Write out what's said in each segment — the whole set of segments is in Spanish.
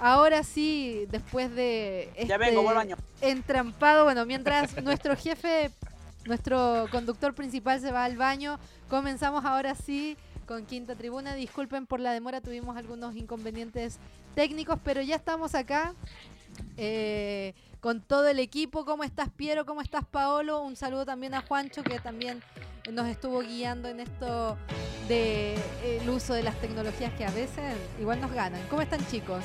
ahora sí, después de Ya vengo, voy al este baño. entrampado, bueno, mientras nuestro jefe, nuestro conductor principal se va al baño, comenzamos ahora sí con Quinta Tribuna. Disculpen por la demora, tuvimos algunos inconvenientes técnicos, pero ya estamos acá eh, con todo el equipo. ¿Cómo estás, Piero? ¿Cómo estás, Paolo? Un saludo también a Juancho, que también nos estuvo guiando en esto del uso de las tecnologías que a veces igual nos ganan. ¿Cómo están, chicos?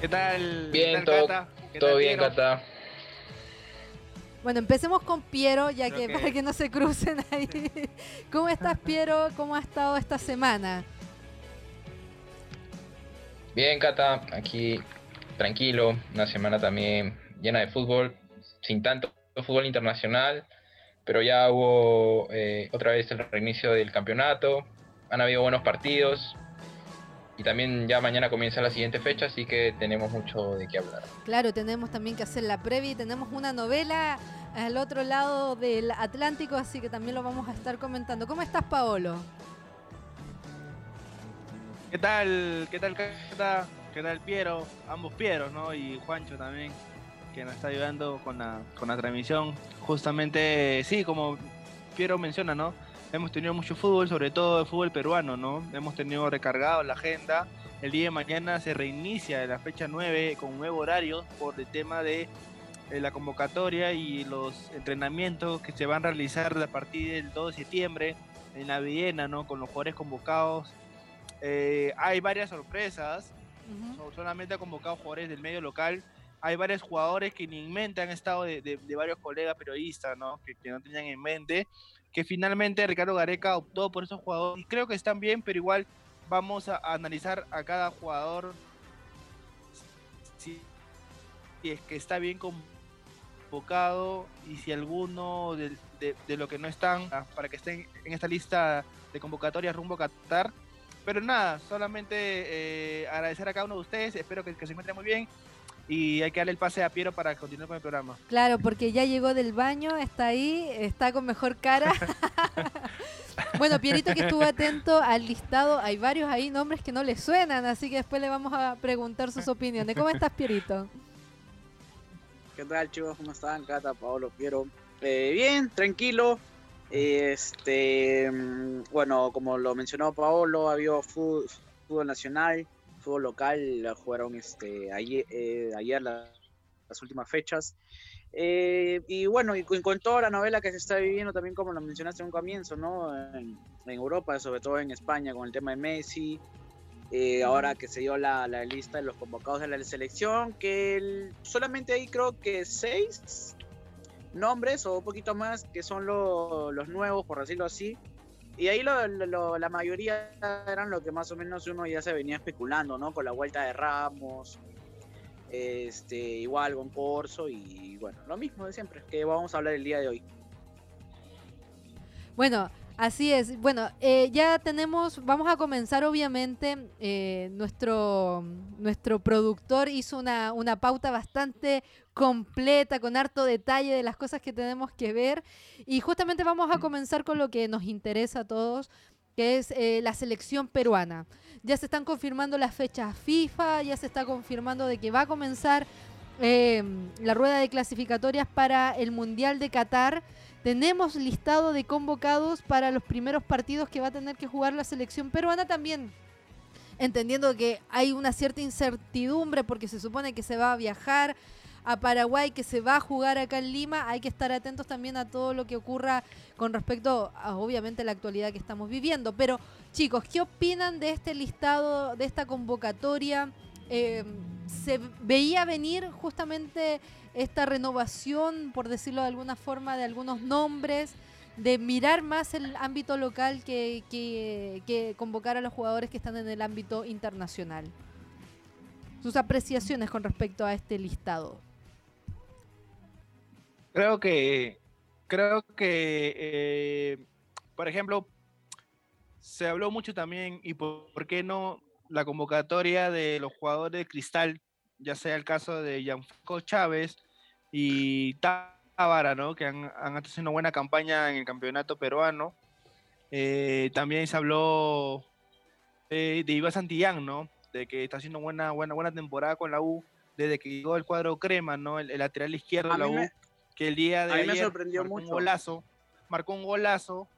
¿Qué tal? Bien, ¿Qué tal, todo- Cata? ¿Qué Todo tal, bien, Piero? Cata. Bueno, empecemos con Piero, ya que- para que no se crucen ahí. ¿Cómo estás, Piero? ¿Cómo ha estado esta semana? Bien, Cata. Aquí tranquilo. Una semana también llena de fútbol. Sin tanto fútbol internacional. Pero ya hubo eh, otra vez el reinicio del campeonato. Han habido buenos partidos. Y también ya mañana comienza la siguiente fecha, así que tenemos mucho de qué hablar. Claro, tenemos también que hacer la previa y tenemos una novela al otro lado del Atlántico, así que también lo vamos a estar comentando. ¿Cómo estás, Paolo? ¿Qué tal? ¿Qué tal, Cata? ¿Qué tal, Piero? Ambos Pieros, ¿no? Y Juancho también, que nos está ayudando con la, con la transmisión. Justamente, sí, como Piero menciona, ¿no? Hemos tenido mucho fútbol, sobre todo el fútbol peruano, ¿no? Hemos tenido recargado la agenda. El día de mañana se reinicia la fecha 9 con un nuevo horario por el tema de eh, la convocatoria y los entrenamientos que se van a realizar a partir del 2 de septiembre en la Viena, ¿no? Con los jugadores convocados. Eh, hay varias sorpresas, Ujú. no solamente ha convocado jugadores del medio local, hay varios jugadores que ni en mente han estado de, de- de varios colegas periodistas, ¿no? Que, que no tenían en mente, que finalmente Ricardo Gareca optó por esos jugadores. Y creo que están bien, pero igual vamos a, analizar a cada jugador si, es que está bien convocado y si alguno de, de, de lo que no están, ah, para que estén en esta lista de convocatorias rumbo a Qatar. Pero nada, solamente eh, agradecer a cada uno de ustedes, espero que, que se encuentren muy bien y hay que darle el pase a Piero para continuar con el programa. Claro, porque ya llegó del baño, está ahí, está con mejor cara. bueno, Pierito que estuvo atento al listado, hay varios ahí nombres que no le suenan, así que después le vamos a preguntar sus opiniones. ¿Cómo estás, Pierito? ¿Qué tal, chicos? ¿Cómo están? Cata, Paolo, Piero. Eh, bien, tranquilo. Este, mm, bueno, como lo mencionó Paolo, ha habido fútbol, fútbol nacional, fútbol local, la jugaron este, ayer, eh, ayer la- las últimas fechas. Eh, y bueno, y con, con toda la novela que se está viviendo también, como lo mencionaste en un comienzo, ¿no? En, en Europa, sobre todo en España, con el tema de Messi, eh, ahora que se dio la, la lista de los convocados de la selección, que el- solamente hay creo que seis nombres o un poquito más que son lo- los nuevos, por decirlo así. Y ahí lo- la mayoría eran lo que más o menos uno ya se venía especulando, ¿no? Con la vuelta de Ramos, este, igual con Corso y bueno, lo mismo de siempre, que vamos a hablar el día de hoy. Bueno, así es. Bueno, eh, ya tenemos, vamos a comenzar obviamente, eh, nuestro, nuestro productor hizo una, una pauta bastante completa, con harto detalle de las cosas que tenemos que ver. Y justamente vamos a comenzar con lo que nos interesa a todos, que es eh, la selección peruana. Ya se están confirmando las fechas FIFA, ya se está confirmando de que va a comenzar eh, la rueda de clasificatorias para el Mundial de Qatar. Tenemos listado de convocados para los primeros partidos que va a tener que jugar la selección peruana también. Entendiendo que hay una cierta incertidumbre porque se supone que se va a viajar a Paraguay, que se va a jugar acá en Lima, hay que estar atentos también a todo lo que ocurra con respecto a obviamente la actualidad que estamos viviendo. Pero chicos, ¿qué opinan de este listado, de esta convocatoria? Eh, se veía venir justamente esta renovación, por decirlo de alguna forma, de algunos nombres, de mirar más el ámbito local que, que, convocar a los jugadores que están en el ámbito internacional. Sus apreciaciones con respecto a este listado. Creo que, creo que, eh, por ejemplo, se habló mucho también, y por qué no, la convocatoria de los jugadores de Cristal, ya sea el caso de Gianfranco Chávez y Tábara, ¿no? Que han, han hecho una buena campaña en el campeonato peruano. Eh, también se habló de Iván Santillán, ¿no? De que está haciendo buena, buena, buena temporada con la U desde que llegó el cuadro crema, ¿no? El, lateral izquierdo de la U, que el día de ayer sorprendió marcó un golazo, marcó un golazo.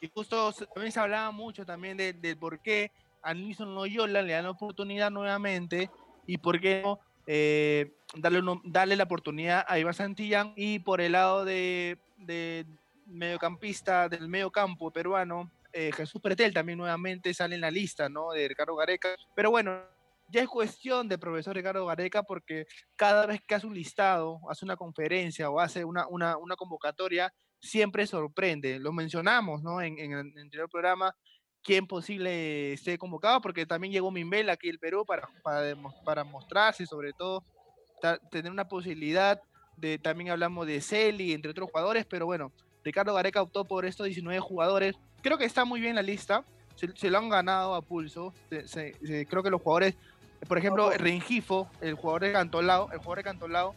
Y justo también se hablaba mucho también del de por qué a Nilson Loyola le dan la oportunidad nuevamente y por qué no eh, darle, darle la oportunidad a Iván Santillán y por el lado de, de mediocampista del mediocampo peruano, eh, Jesús Pretel también nuevamente sale en la lista, ¿no? De Ricardo Gareca. Pero bueno, ya es cuestión de profesor Ricardo Gareca porque cada vez que hace un listado, hace una conferencia o hace una, una, una convocatoria, siempre sorprende. Lo mencionamos, ¿no? En, en, el anterior programa, quién posible esté convocado, porque también llegó Mimbel aquí el Perú para, para, para mostrarse, sobre todo tener una posibilidad de, también hablamos de Celi, entre otros jugadores, pero bueno, Ricardo Gareca optó por estos 19 jugadores. Creo que está muy bien la lista, se, lo han ganado a pulso. creo que los jugadores, por ejemplo, Rengifo, el jugador de Cantolao, el jugador de Cantolao,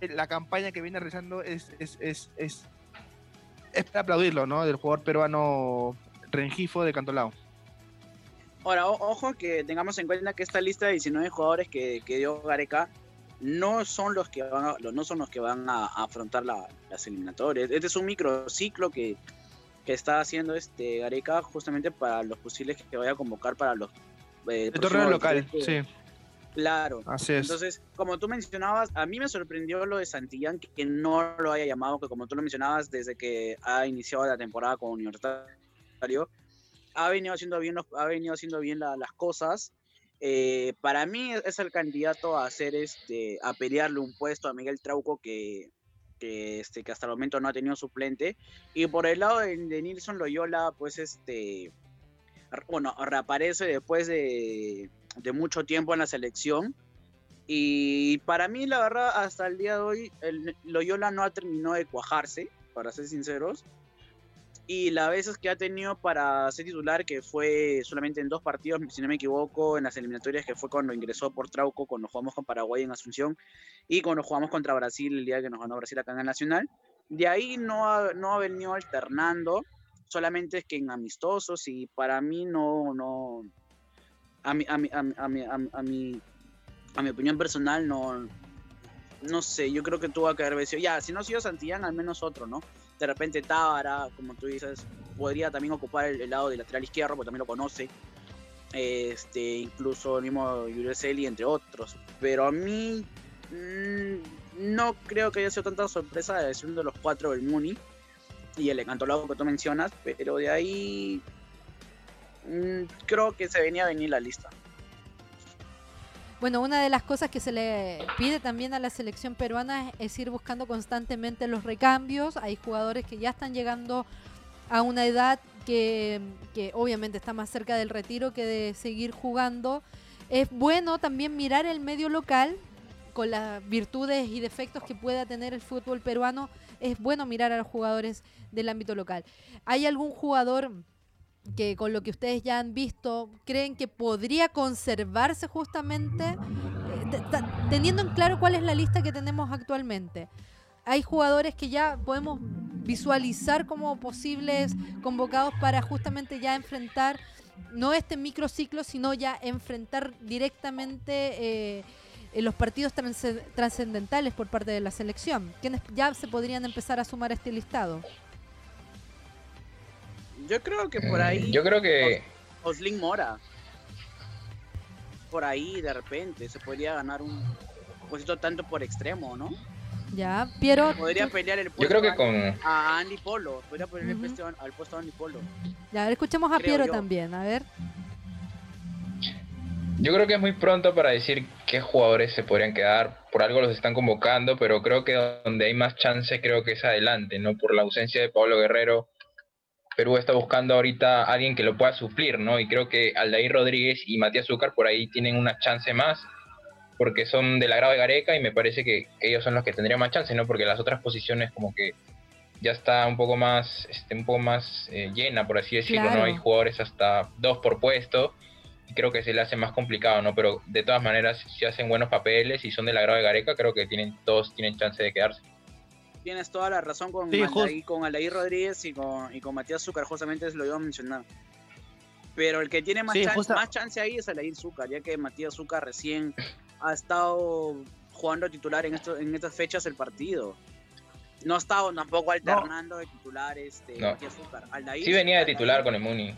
la campaña que viene realizando es, es, es, es, es para aplaudirlo, ¿no? Del jugador peruano Rengifo de Cantolao. Ahora, ojo que tengamos en cuenta que esta lista de 19 jugadores que, que dio Gareca no son los que van a, no son los que van a, afrontar las eliminatorias. Este es un microciclo que, que está haciendo este Gareca justamente para los posibles que vaya a convocar para los eh, el torneo local, sí. Claro. Así es. Entonces, como tú mencionabas, a mí me sorprendió lo de Santillán que, no lo haya llamado, que como tú lo mencionabas, desde que ha iniciado la temporada con Universitario, ha venido haciendo bien, ha venido haciendo bien las cosas eh, para mí es el candidato a hacer este, a pelearle un puesto a Miguel Trauco que, este, hasta el momento no ha tenido suplente. Y por el lado de, Nilson Loyola, pues este, bueno, reaparece después de, de, mucho tiempo en la selección. Y para mí, la verdad, hasta el día de hoy, Loyola no ha terminado de cuajarse, para ser sinceros y las veces que ha tenido para ser titular, que fue solamente en dos partidos, si no me equivoco, en las eliminatorias, que fue cuando ingresó por Trauco, cuando jugamos con Paraguay en Asunción, y cuando jugamos contra Brasil el día que nos ganó Brasil acá en Nacional. De ahí no ha, no ha venido alternando, solamente es que en amistosos, y para mí no, no, a mi, a mi, a mi, a mi, a mi, a mi opinión personal, no, no sé, yo creo que tuvo que haber vencido, ya, si no ha sido Santillán, al menos otro, ¿no? De repente Tábara, como tú dices, podría también ocupar el, lado del lateral izquierdo, porque también lo conoce. Este, incluso el mismo Yuriceli, entre otros. Pero a mí mm, no creo que haya sido tanta sorpresa de ser uno de los cuatro del Muni y el lado que tú mencionas, pero de ahí mm, creo que se venía a venir la lista. Bueno, una de las cosas que se le pide también a la selección peruana es, ir buscando constantemente los recambios. Hay jugadores que ya están llegando a una edad que, obviamente está más cerca del retiro que de seguir jugando. Es bueno también mirar el medio local con las virtudes y defectos que pueda tener el fútbol peruano. Es bueno mirar a los jugadores del ámbito local. ¿Hay algún jugador que con lo que ustedes ya han visto, creen que podría conservarse justamente, eh, teniendo en claro cuál es la lista que tenemos actualmente. Hay jugadores que ya podemos visualizar como posibles convocados para justamente ya enfrentar, no este microciclo, sino ya enfrentar directamente eh, los partidos trascendentales por parte de la selección. ¿Quiénes ya se podrían empezar a sumar a este listado? Yo creo que por ahí. Mm, yo creo que. Oslin Mora. Por ahí de repente se podría ganar un puesto tanto por extremo, ¿no? Ya, pero. Podría pelear el puesto yo creo que con... a Andy Polo. Podría poner el puesto al puesto a Andy Polo. Ya, escuchemos a Piero también, a ver. Yo creo que es muy pronto para decir qué jugadores se podrían quedar. Por algo los están convocando, pero creo que donde hay más chance creo que es adelante, ¿no? Por la ausencia de Pablo Guerrero, Perú está buscando ahorita alguien que lo pueda suplir, ¿no? Y creo que Aldair Rodríguez y Matías Zúcar por ahí tienen una chance más, porque son del agrado de Gareca y me parece que ellos son los que tendrían más chance, ¿no? Porque las otras posiciones como que ya está un poco más, este, un poco más eh, llena, por así decirlo, ¿no? Hay jugadores hasta dos por puesto y creo que se le hace más complicado, ¿no? Pero de todas maneras, si hacen buenos papeles y son del agrado de Gareca, creo que tienen, todos tienen chance de quedarse. Tienes toda la razón con, Sí, Aldair, con Aldair Rodríguez y con, y con Matías Zúcar, justamente lo iba a mencionar. Pero el que tiene más, Sí, chance, justa- más chance ahí es Aldair Zúcar, ya que Matías Zúcar recién ha estado jugando titular en, esto, en estas fechas el partido. No ha estado tampoco alternando de titular este, No. Matías Zúcar. Aldair Sí venía de titular Aldair- con el Muni.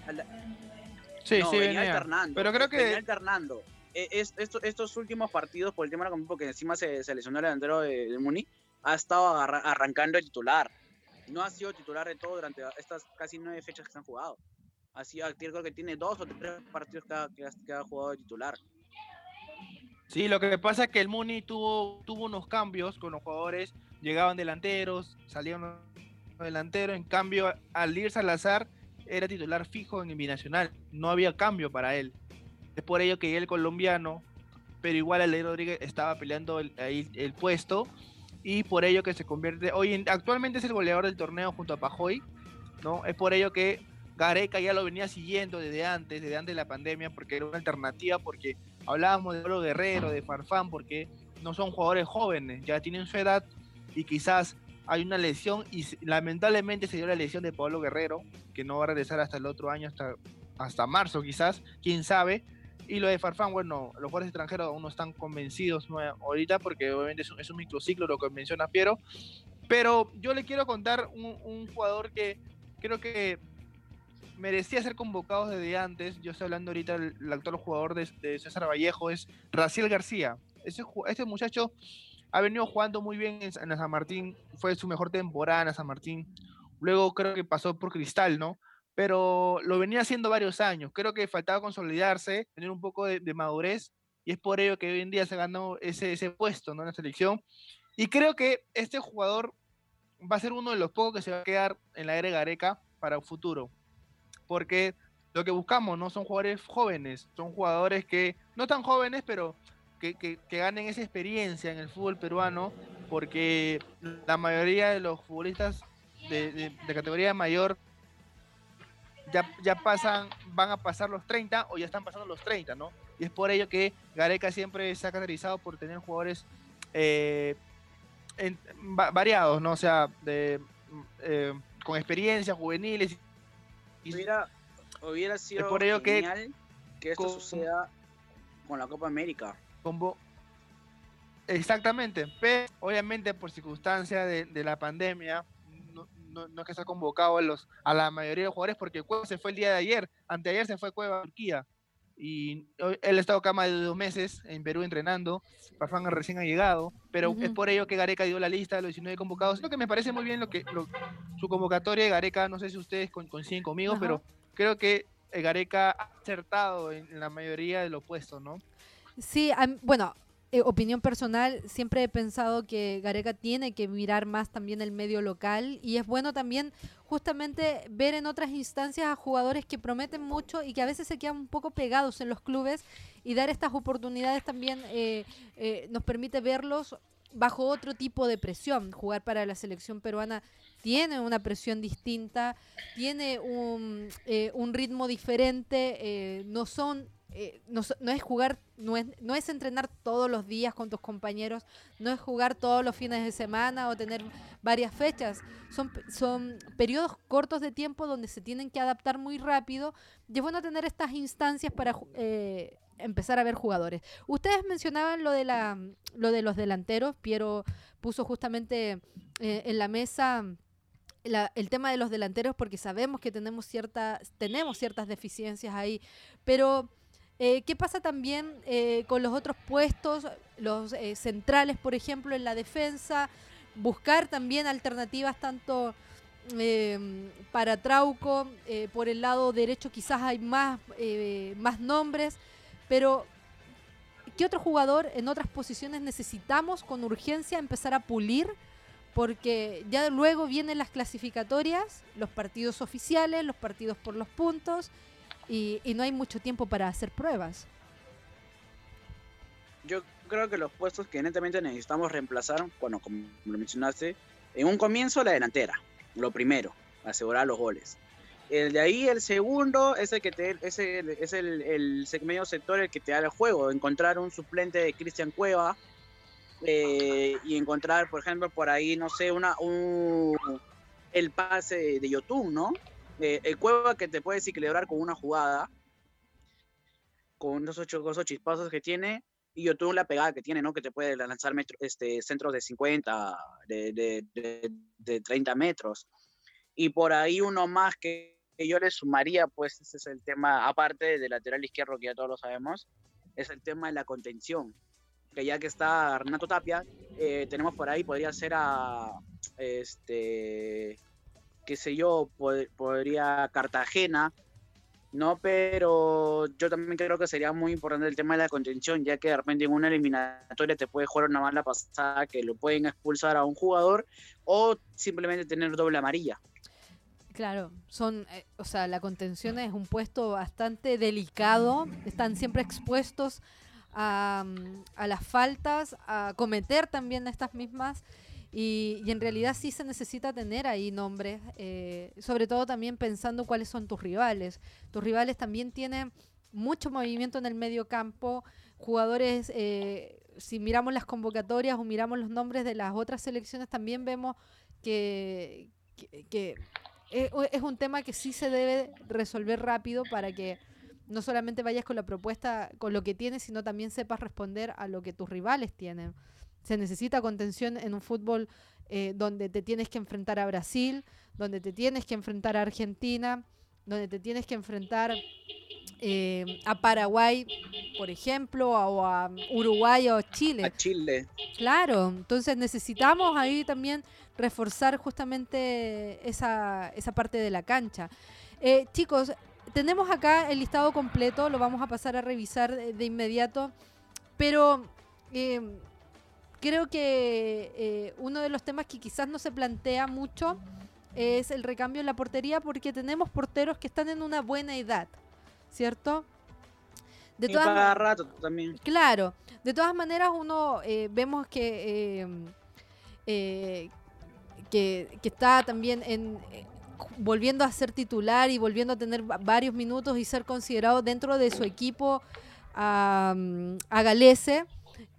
Sí, no, sí, venía, venía. alternando. Pero creo Venía que alternando. E- es- esto- estos últimos partidos, por el tema de la porque encima se, se lesionó el delantero de, de Muni, ha estado arrancando de titular. No ha sido titular de todo durante estas casi nueve fechas que se han jugado. Sido, creo que tiene dos o tres partidos que ha, que ha- jugado de titular. Sí, lo que pasa es que el Muni tuvo, tuvo unos cambios con los jugadores, llegaban delanteros, salían delanteros, en cambio al ir Salazar era titular fijo en el binacional, no había cambio para él. Es por ello que el colombiano, pero igual Aldair Rodríguez estaba peleando el, ahí el puesto y por ello que se convierte, hoy en- actualmente es el goleador del torneo junto a Pajoy, ¿no? Es por ello que Gareca ya lo venía siguiendo desde antes, desde antes de la pandemia, porque era una alternativa, porque hablábamos de Pablo Guerrero, de Farfán, porque no son jugadores jóvenes, ya tienen su edad y quizás hay una lesión y lamentablemente se dio la lesión de Pablo Guerrero, que no va a regresar hasta el otro año, hasta, hasta marzo quizás, quién sabe. Y lo de Farfán, bueno, los jugadores extranjeros aún no están convencidos ¿no? ahorita porque obviamente es un, es un microciclo lo que menciona Piero. Pero yo le quiero contar un, un jugador que creo que merecía ser convocado desde antes. Yo estoy hablando ahorita del el actual jugador de, de César Vallejo, es Raciel García. Ese, este muchacho ha venido jugando muy bien en, en San Martín, fue su mejor temporada en San Martín. Luego creo que pasó por Cristal, ¿no? Pero lo venía haciendo varios años. Creo que faltaba consolidarse, tener un poco de, de madurez, y es por ello que hoy en día se ganó ese, ese puesto ¿no? en la selección. Y creo que este jugador va a ser uno de los pocos que se va a quedar en la era Gareca para un futuro. Porque lo que buscamos no son jugadores jóvenes, son jugadores que no tan jóvenes, pero que, que- ganen esa experiencia en el fútbol peruano, porque la mayoría de los futbolistas de- de categoría mayor ya, ya pasan, van a pasar los 30 o ya están pasando los 30, ¿no? Y es por ello que Gareca siempre se ha caracterizado por tener jugadores eh, en- va- variados, ¿no? O sea, de, eh, con experiencia, juveniles. y- Hubiera, hubiera sido por ello que genial que, esto con- suceda con la Copa América. Combo. Exactamente, pero obviamente por circunstancia de, de la pandemia, no, es que se ha convocado a, los, a la mayoría de los jugadores porque Cueva se fue el día de ayer, anteayer se fue Cueva a Turquía. Y él ha estado acá más de dos meses en Perú entrenando, Farfán recién ha llegado, pero es por ello que Gareca dio la lista de los 19 convocados, lo que me parece muy bien lo que lo- su convocatoria de Gareca, no sé si ustedes coinciden conmigo, pero creo que eh, Gareca ha acertado en, la mayoría de los puestos, ¿no? Sí, bueno, eh, opinión personal, siempre he pensado que Gareca tiene que mirar más también el medio local y es bueno también justamente ver en otras instancias a jugadores que prometen mucho y que a veces se quedan un poco pegados en los clubes y dar estas oportunidades también eh, eh, nos permite verlos bajo otro tipo de presión. Jugar para la selección peruana tiene una presión distinta, tiene un, eh, un ritmo diferente, no son eh, no, es jugar, no es, no es entrenar todos los días con tus compañeros, no es jugar todos los fines de semana o tener varias fechas. Son, son periodos cortos de tiempo donde se tienen que adaptar muy rápido y es bueno tener estas instancias para eh, empezar a ver jugadores. Ustedes mencionaban lo de, la, lo de los delanteros, Piero puso justamente eh, en la mesa el tema de los delanteros porque sabemos que tenemos, cierta, tenemos ciertas deficiencias ahí, pero eh, ¿qué pasa también eh, con los otros puestos, los eh, centrales, por ejemplo, en la defensa? Buscar también alternativas tanto eh, para Trauco, por el lado derecho quizás hay más, más nombres, pero ¿qué otro jugador en otras posiciones necesitamos con urgencia empezar a pulir? porque ya luego vienen las clasificatorias, los partidos oficiales, los partidos por los puntos, y, y no hay mucho tiempo para hacer pruebas. Yo creo que los puestos que netamente necesitamos reemplazar, bueno, como lo mencionaste, en un comienzo la delantera, lo primero, asegurar los goles. El de ahí, el segundo, es el que te, es es el, medio sector el que te da el juego, encontrar un suplente de Cristian Cueva eh, y encontrar, por ejemplo, por ahí, no sé, una, un, el pase de Yotun, ¿no? Eh, el Cueva que te puede equilibrar con una jugada, con esos, ocho, esos chispazos que tiene, y Yotun la pegada que tiene, ¿no? Que te puede lanzar metro, este, centros de 50, de, de, de, de 30 metros. Y por ahí uno más que, que yo le sumaría, pues ese es el tema, aparte del lateral izquierdo, que ya todos lo sabemos, es el tema de la contención. Que ya que está Renato Tapia, eh, tenemos por ahí, podría ser a, este, qué sé yo, pod podría Cartagena, ¿no? Pero yo también creo que sería muy importante el tema de la contención, ya que de repente en una eliminatoria te puede jugar una mala pasada que lo pueden expulsar a un jugador o simplemente tener doble amarilla. Claro, son, eh, o sea, la contención es un puesto bastante delicado, están siempre expuestos a, mm, a las faltas, a cometer también estas mismas. Y, y, en realidad sí se necesita tener ahí nombres, eh, sobre todo también pensando cuáles son tus rivales. Tus rivales también tienen mucho movimiento en el medio campo, jugadores, eh, si miramos las convocatorias o miramos los nombres de las otras selecciones, también vemos que, es un tema que sí se debe resolver rápido para que no solamente vayas con la propuesta, con lo que tienes, sino también sepas responder a lo que tus rivales tienen. Se necesita contención en un fútbol eh, donde te tienes que enfrentar a Brasil, donde te tienes que enfrentar a Argentina, donde te tienes que enfrentar eh, a Paraguay, por ejemplo, o a Uruguay o Chile. A Chile. Claro, entonces necesitamos ahí también reforzar justamente esa, esa parte de la cancha. Eh, chicos, tenemos acá el listado completo, lo vamos a pasar a revisar de, de inmediato, pero eh, creo que eh, uno de los temas que quizás no se plantea mucho es el recambio en la portería porque tenemos porteros que están en una buena edad, ¿cierto? De y todas para rato también. Claro, de todas maneras uno eh, vemos que, eh, que, que está también en volviendo a ser titular y volviendo a tener varios minutos y ser considerado dentro de su equipo a, a Galese.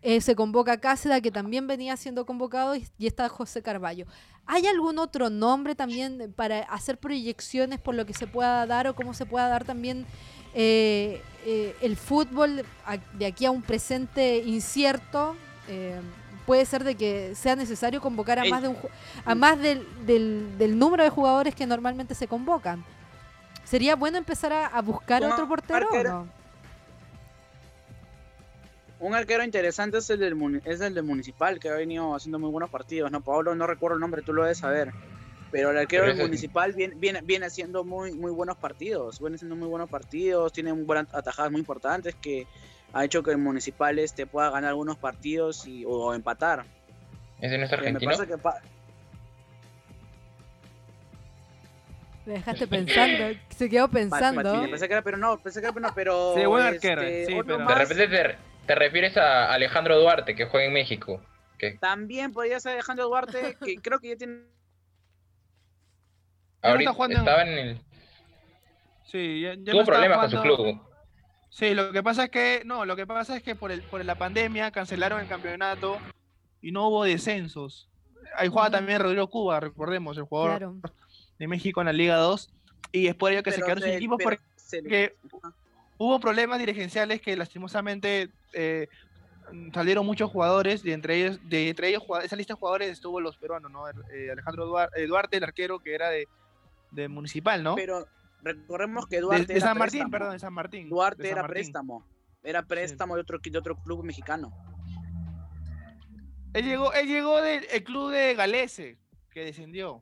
Eh, se convoca a Cáceda, que también venía siendo convocado, y, y, está José Carballo. ¿Hay algún otro nombre también para hacer proyecciones por lo que se pueda dar o cómo se pueda dar también eh, eh, el fútbol de aquí a un presente incierto? puede ser de que sea necesario convocar a más de un a más del, del, del número de jugadores que normalmente se convocan. ¿Sería bueno empezar a, a buscar otro portero o no? Un arquero interesante es el, del, es el del Municipal, que ha venido haciendo muy buenos partidos, ¿no? Pablo, no recuerdo el nombre, tú lo debes saber. Pero el arquero del Municipal viene, viene, viene haciendo muy, muy buenos partidos, viene haciendo muy buenos partidos, tiene buenas atajadas muy importantes que ha hecho que el Municipal este pueda ganar algunos partidos y, o, o empatar. ¿Ese no es argentino? Me, que pa me dejaste pensando, se quedó pensando. Pensé que era, pero no, pensé que era, pero, pero sí, buen arquero. Este, sí, pero... De repente te, te, refieres a Alejandro Duarte, que juega en México. ¿Qué? También podría ser Alejandro Duarte, que creo que ya tiene. Ahorita está estaba en el. Sí, ya, ya Tuvo no problemas jugando... con su club. Sí, lo que pasa es que, no, lo que pasa es que por, el, por la pandemia cancelaron el campeonato y no hubo descensos. Ahí juega también Rodrigo Cuba, recordemos, el jugador claro. de México en la Liga 2. Y es por ello que pero se quedaron sin equipos porque se... hubo problemas dirigenciales que lastimosamente eh, salieron muchos jugadores, y entre ellos, de entre ellos esa lista de jugadores estuvo los peruanos, ¿no? Eh, Alejandro Duarte, Duarte, el arquero que era de, de Municipal, ¿no? Pero recordemos que Duarte de, de San Martín, préstamo. perdón, de San Martín. Duarte San era Martín. préstamo. Era préstamo sí. de, otro, de otro club mexicano. Él llegó, él llegó del el club de Galese, que descendió,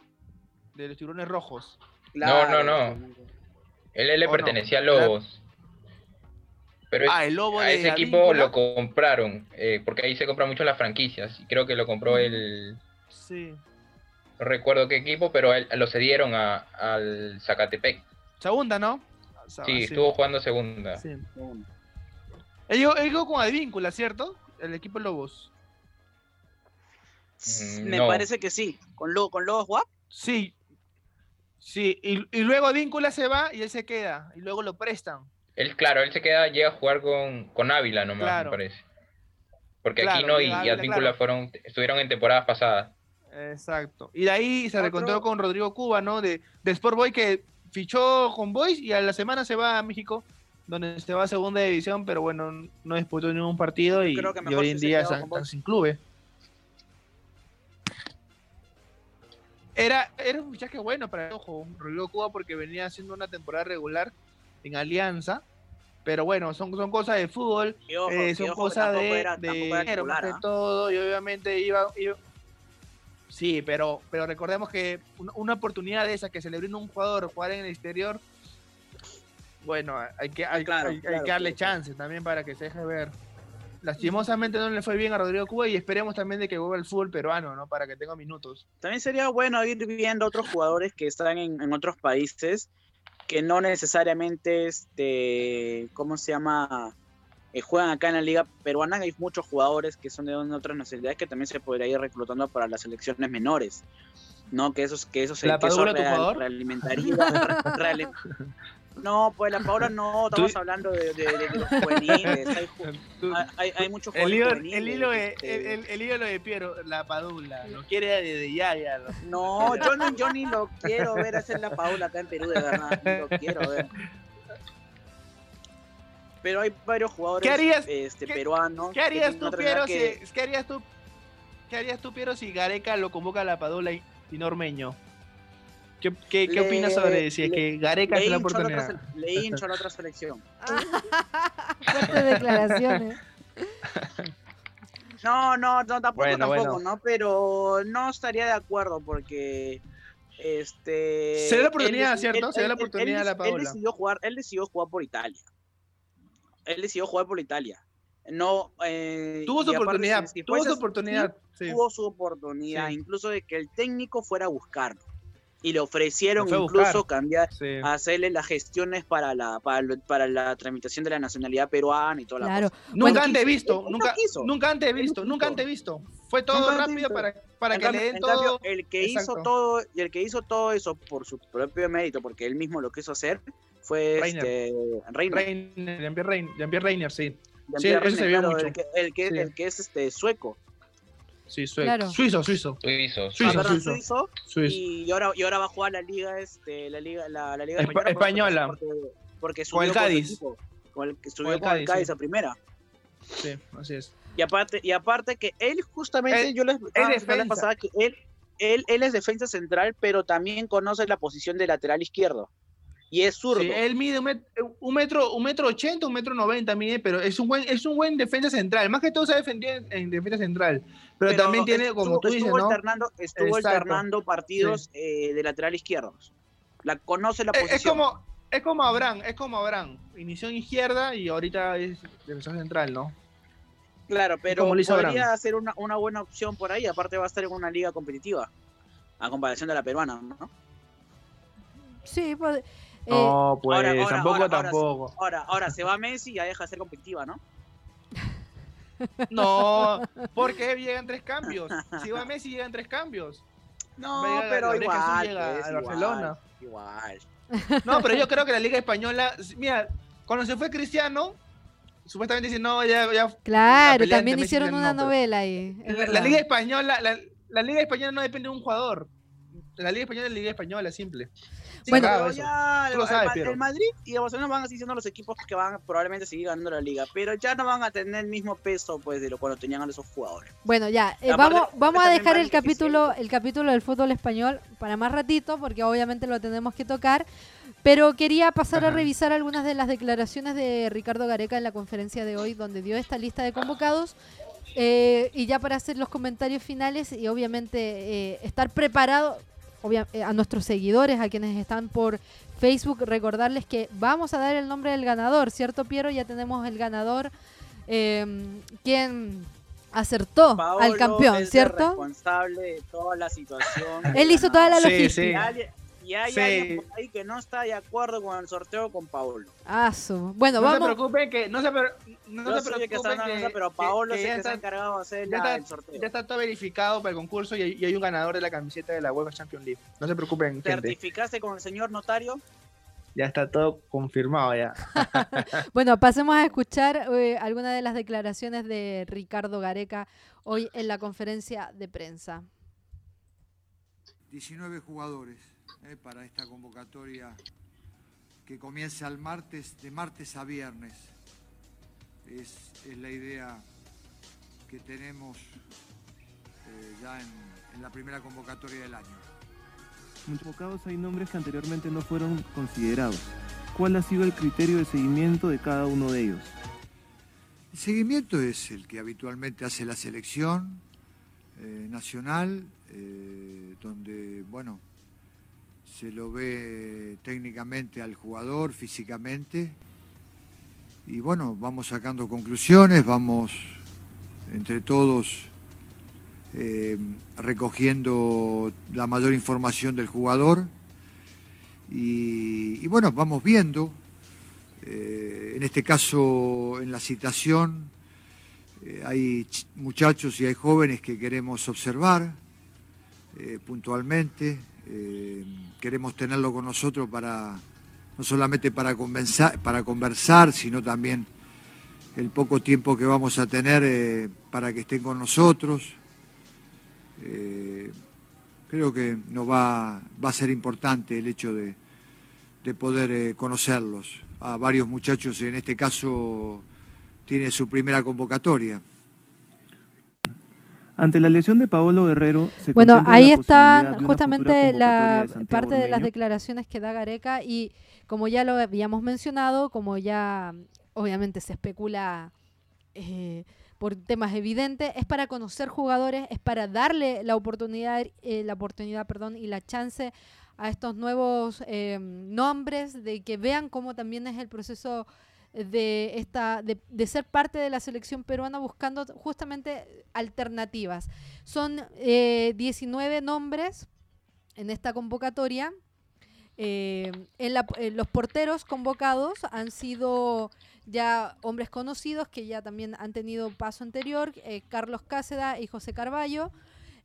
de los tiburones rojos. Claro, no, no, no. Él, él le pertenecía no. a Lobos. Pero ah, el lobo a de ese equipo lo compraron, eh, porque ahí se compran mucho las franquicias. Y creo que lo compró el. Sí. No recuerdo qué equipo, pero él, lo cedieron a, al Zacatepec. Segunda, ¿no? Sí, sí, estuvo jugando segunda. Sí. Él llegó, él llegó con Advíncula, ¿cierto? El equipo Lobos. Mm, Me no. parece que sí. ¿Con, Lobo, con Lobos WAP? Sí. Sí, y, y luego Advíncula se va y él se queda. Y luego lo prestan. Él, claro, él se queda, llega a jugar con, con Ávila nomás, claro. me parece. Porque Claro, Aquino y, y Advíncula claro. fueron, estuvieron en temporadas pasadas. Exacto. Y de ahí se Otro- reencontró con Rodrigo Cuba, ¿no? De, de Sport Boy que fichó con Boys y a la semana se va a México, donde se va a segunda división, pero bueno, no disputó ningún partido y, Creo que y mejor hoy en día están, están sin clubes. Era, era un fichaje bueno para el ojo, Rodrigo Cuba, porque venía haciendo una temporada regular en Alianza. Pero bueno, son, son cosas de fútbol. Ojo, Eh, son ojo cosas de, era- de dinero, más que ¿ah? todo y obviamente iba, iba- sí pero pero recordemos que una, oportunidad de esa que se le brinda a un jugador jugar en el exterior bueno hay que hay, Claro, hay- que darle chance también para que se deje ver lastimosamente no le fue bien a Rodrigo Cuba y esperemos también de que vuelva el fútbol peruano no para que tenga minutos También sería bueno ir viendo otros jugadores que están en, en otros países que no necesariamente, este, ¿cómo se llama? Eh, juegan acá en la liga peruana. Hay muchos jugadores que son de otras nacionalidades que también se podría ir reclutando para las selecciones menores. ¿No? Que esos, que esos, ¿La que eso real- jugador? realimentaría. reali- no, pues la Paula no, estamos Tú- hablando de, de- de los juveniles. Hay, muchos el, juveniles, el, hilo de, este, el, el- el ídolo de Piero, la Padula, lo quiere desde ya, ya. lo- No, yo, no, yo ni lo quiero ver hacer la Paula acá en Perú, de verdad. Ni lo quiero ver. Pero hay varios jugadores ¿Qué harías- este, qué- peruanos. ¿Qué harías tú, Piero, que- si, ¿qué harías tú, qué harías tú, Piero, si Gareca lo convoca a la Padula y, y no Ormeño? ¿Qué, qué, qué Le- opinas sobre si es que Gareca es la otra, oportunidad? le hincho a la otra selección. Fuertes declaraciones. No, no, no tampoco, Bueno, tampoco, bueno. ¿no? Pero no estaría de acuerdo porque. Este. Se da la él oportunidad, ¿cierto? Se da la él- oportunidad él- a la Él Paula. decidió jugar, él decidió jugar por Italia. Él decidió jugar por Italia. No. eh, Tuvo su oportunidad, si tuvo su oportunidad. sí. tuvo su oportunidad, Sí. incluso de que el técnico fuera a buscarlo. Y le ofrecieron incluso buscar. cambiar, Sí. hacerle las gestiones para la, para, lo- para la tramitación de la nacionalidad peruana y toda la Claro. cosa. Nunca Bueno, antes visto, nunca, quiso. nunca antes visto, nunca antes visto. Fue todo Nunca rápido visto. para, para En que cambio- le den en todo. cambio, el que Exacto. hizo todo, y el que hizo todo eso por su propio mérito, porque él mismo lo quiso hacer, fue Reiner. este Reiner. Reiner, Reiner, Jean-Pierre Reiner, sí. Jean-Pierre eso se Reiner, vio claro, mucho. El que, el que, Sí. el que es este sueco. Sí, sue- Claro. suizo, suizo, Suizo, Suizo, Ah, suizo. suizo, suizo. y ahora y ahora va a jugar la liga este la liga la, la liga Espa- española porque- porque, porque Con el subió su Cádiz. con el que Con subió el con el Cádiz, Cádiz sí. a primera Sí, así es. y aparte y aparte que él justamente Él- yo les defensa. vez pasada que él él él es defensa central pero también conoce la posición de lateral izquierdo y es zurdo Sí, él mide un met- un metro, un metro ochenta, un metro noventa mide, pero es un buen, es un buen defensa central. Más que todo se ha defendido en, en defensa central. Pero, también tiene, estuvo- como tú dices, estuvo ¿no? alternando estuvo Exacto. alternando partidos eh, de lateral izquierdo la conoce la Es, posición es como, es como Abraham, es como Abraham. Inició en izquierda y ahorita es defensor central, ¿no? Claro, pero podría ser una, una buena opción por ahí. Aparte va a estar en una liga competitiva. A comparación de la peruana, ¿no? Sí, pues, eh, No, pues ahora- ahora- tampoco, ahora- tampoco. Ahora, ahora se va Messi y ya deja de ser competitiva, ¿no? No, porque llegan tres cambios. Si va Messi, llegan tres cambios. No, pero igual. llega pues, al igual, Barcelona. Igual. No, pero yo creo que la Liga Española, mira, cuando se fue Cristiano, supuestamente dicen, no, ya, ya claro, también hicieron una no, novela ahí. es La. Liga Española, la, la Liga Española no depende de un jugador. La Liga Española es la Liga Española, simple. Sí, Bueno, ya el, sabes, Piero. el Madrid y el Barcelona van a seguir siendo los equipos que van a probablemente seguir ganando la liga, pero ya no van a tener el mismo peso pues de lo cuando tenían a esos jugadores. Bueno, ya, eh, vamos, vamos a dejar el capítulo, el capítulo del fútbol español para más ratito, porque obviamente lo tenemos que tocar. Pero quería pasar a revisar algunas de las declaraciones de Ricardo Gareca en la conferencia de hoy, donde dio esta lista de convocados. Eh, y ya para hacer los comentarios finales y obviamente eh, estar preparado obvia- eh, a nuestros seguidores, a quienes están por Facebook, recordarles que vamos a dar el nombre del ganador, ¿cierto, Piero? Ya tenemos el ganador, eh, quien acertó Paolo al campeón, es el ¿cierto? responsable de toda la situación. Él hizo toda la logística. Y hay Sí. alguien por ahí que no está de acuerdo con el sorteo con Paolo. Ah, su- Bueno, No se vamos. preocupen que no se, pre- no Yo se soy el que preocupen está dando que, pero que- Paolo que es el ya que se ha está, encargado de hacer ya la- está- el sorteo. ya está todo verificado para el concurso y, hay- y hay un ganador de la camiseta de la UEFA Champions League. No se preocupen, gente. ¿Certificaste con el señor notario? ya está todo confirmado ya. bueno, pasemos a escuchar eh, algunas de las declaraciones de Ricardo Gareca hoy en la conferencia de prensa. 19 jugadores eh, para esta convocatoria que comienza el martes, de martes a viernes. Es, la idea que tenemos eh, ya en, en la primera convocatoria del año. Muchos convocados hay nombres que anteriormente no fueron considerados. ¿Cuál ha sido el criterio de seguimiento de cada uno de ellos? El seguimiento es el que habitualmente hace la selección eh, nacional, eh, donde, bueno, se lo ve técnicamente al jugador, físicamente, y bueno, vamos sacando conclusiones, vamos entre todos eh, recogiendo la mayor información del jugador. Y, bueno, vamos viendo, eh, en este caso en la citación, eh, hay muchachos y hay jóvenes que queremos observar puntualmente, queremos tenerlo con nosotros para, no solamente para, para conversar, sino también el poco tiempo que vamos a tener para que estén con nosotros. Eh, creo que nos va, va, a ser importante el hecho de, poder eh, conocerlos. A varios muchachos, en este caso, tiene su primera convocatoria. Ante la lesión de Paolo Guerrero. bueno, ahí está justamente la parte de las declaraciones que da Gareca y como ya lo habíamos mencionado, como ya obviamente se especula eh, por temas evidentes, es para conocer jugadores, es para darle la oportunidad, eh, la oportunidad perdón, y la chance a estos nuevos eh, nombres, de que vean cómo también es el proceso de, esta, de, ser parte de la selección peruana buscando justamente alternativas. Son 19 eh, nombres en esta convocatoria. en los porteros convocados han sido ya hombres conocidos que ya también han tenido paso anterior, eh, Carlos Cáceda y José Carballo.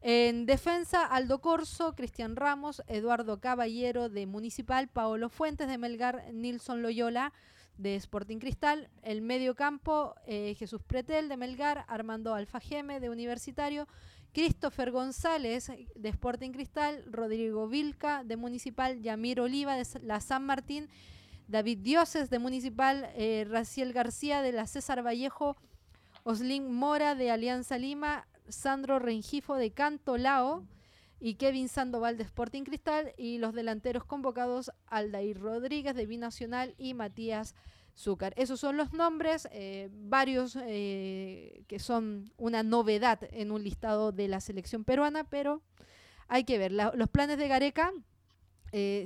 En defensa, Aldo Corso, Cristian Ramos, Eduardo Caballero de Municipal, Paolo Fuentes de Melgar, Nilson Loyola de Sporting Cristal. El medio campo, eh, Jesús Pretel de Melgar, Armando Alfajeme de Universitario, Christopher González de Sporting Cristal, Rodrigo Vilca de Municipal, Yamir Oliva de la San Martín David Dioses de Municipal, eh, Raciel García de la César Vallejo, Oslin Mora de Alianza Lima, Sandro Rengifo de Canto Lao y Kevin Sandoval de Sporting Cristal y los delanteros convocados Aldair Rodríguez de Binacional y Matías Zúcar. Esos son los nombres, eh, varios eh, que son una novedad en un listado de la selección peruana, pero hay que ver. los planes de Gareca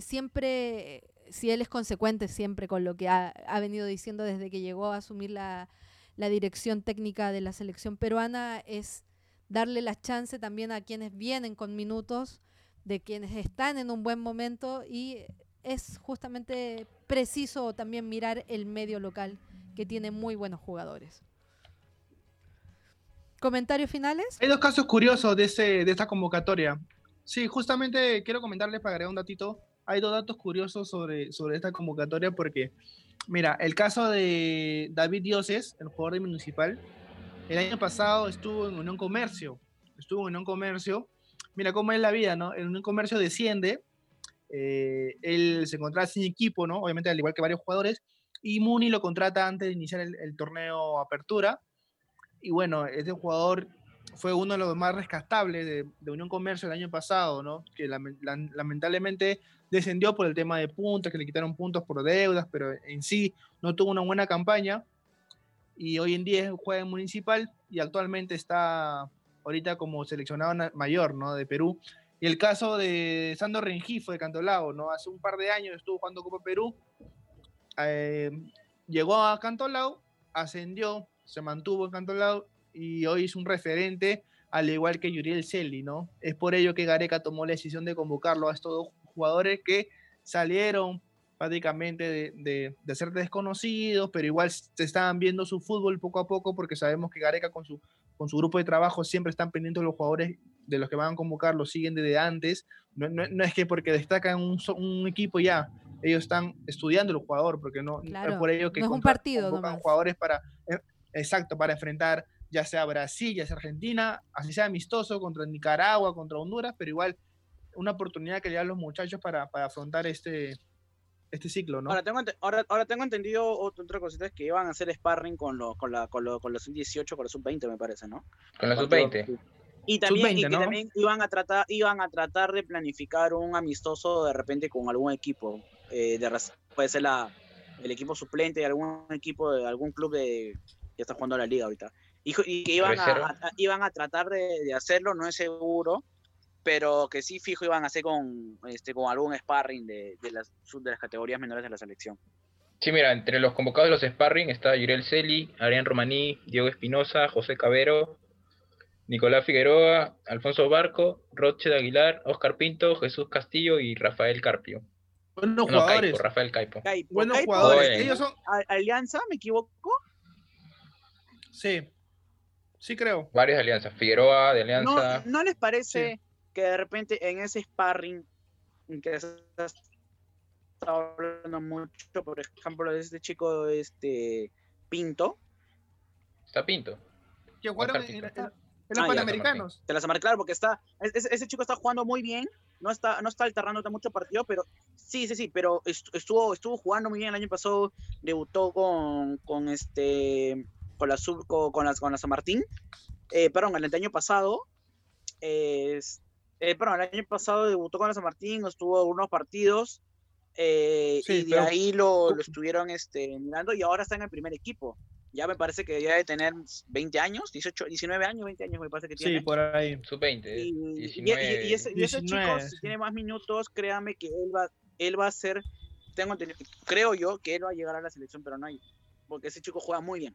siempre si él es consecuente siempre con lo que ha, venido diciendo desde que llegó a asumir la, dirección técnica de la selección peruana, es darle la chance también a quienes vienen con minutos, de quienes están en un buen momento y es justamente preciso también mirar el medio local que tiene muy buenos jugadores. ¿Comentarios finales? Hay dos casos curiosos de, ese, de esta convocatoria. Sí, justamente quiero comentarles para agregar un datito hay dos datos curiosos sobre, sobre esta convocatoria porque, mira, el caso de David Dioses, el jugador de Municipal, el año pasado estuvo en Unión Comercio, estuvo en Unión Comercio. Mira cómo es la vida, ¿no? En Unión Comercio desciende, eh, él se encontraba sin equipo, ¿no? Obviamente al igual que varios jugadores, y Muni lo contrata antes de iniciar el, torneo Apertura. Y bueno, ese jugador fue uno de los más rescatables de, Unión Comercio el año pasado, ¿no? Que lamentablemente descendió por el tema de puntos, que le quitaron puntos por deudas, pero en sí no tuvo una buena campaña. Y hoy en día juega en Municipal y actualmente está ahorita como seleccionado mayor, ¿no? De Perú. Y el caso de Sandro Rengifo de Cantolao, ¿no? Hace un par de años estuvo jugando Copa Perú. Eh, llegó a Cantolao, ascendió, se mantuvo en Cantolao y hoy es un referente, al igual que Yuriel Celi, ¿no? Es por ello que Gareca tomó la decisión de convocarlo a estos dos jugadores que salieron prácticamente de, de, ser desconocidos, pero igual se estaban viendo su fútbol poco a poco porque sabemos que Gareca con su, con su grupo de trabajo siempre están pendientes de los jugadores de los que van a convocar, los siguen desde antes. No, no, es que porque destacan un, un, equipo ya, ellos están estudiando el jugador, porque no, Claro, es por ello que no es un partido convocan jugadores para, eh, exacto, para enfrentar ya sea Brasil, ya sea Argentina, así sea amistoso contra Nicaragua, contra Honduras, pero igual una oportunidad que le dan los muchachos para, para afrontar este, este ciclo, ¿no? Ahora tengo, ahora, ahora tengo entendido ot- otra cosita es que iban a hacer sparring con los con la con los con los 18 con los sub-20 me parece, ¿no? Con Partido- sub-20. Y también, y Sub-20, que ¿no? también iban a tratar iban a tratar de planificar un amistoso de repente con algún equipo eh, de puede ser la el equipo suplente de algún equipo de algún club de que está jugando la liga ahorita. Y, que iban a, iban a tratar de, de hacerlo, no es seguro, pero que sí fijo iban a hacer con este con algún sparring de, de las sub- de las categorías menores de la selección. Sí, mira, entre los convocados de los sparring está Yurel Celi, Adrián Romaní, Diego Espinosa, José Cabero, Nicolás Figueroa, Alfonso Barco, Roche de Aguilar, Oscar Pinto, Jesús Castillo y Rafael Carpio. Buenos No, jugadores, Caipo, Rafael Caipo. Caipo, buenos Caipo, jugadores. Oye. Ellos son, Alianza, ¿me equivoco? sí, sí creo. Varias alianzas. Figueroa de ¿No, Alianza. ¿No les parece que de repente en ese sparring en que se está hablando mucho, por ejemplo, de este chico este Pinto, Está Pinto. Que jugaron en, en- los Ah, ya, Panamericanos. te las claro, porque está, es- ese, ese chico está jugando muy bien, no está, no está alternando mucho partido, pero sí, sí, sí, pero est- estuvo, estuvo jugando muy bien el año pasado, debutó con, con este, con la sub, con, con las, con la San Martín, eh, perdón, el año pasado, eh, eh, perdón, el año pasado debutó con la San Martín, estuvo unos partidos, eh, Sí, y de pero- ahí lo, lo estuvieron este, mirando y ahora está en el primer equipo. Ya me parece que ya debe tener 20 años, 18, 19 años, 20 años me parece que tiene. Sí, por ahí. Sub-20. Y, y- 19. y- y ese, y ese chico, 19, si tiene más minutos, créame que él va, él va a ser, tengo entendido, creo yo que él va a llegar a la selección, pero no hay, porque ese chico juega muy bien.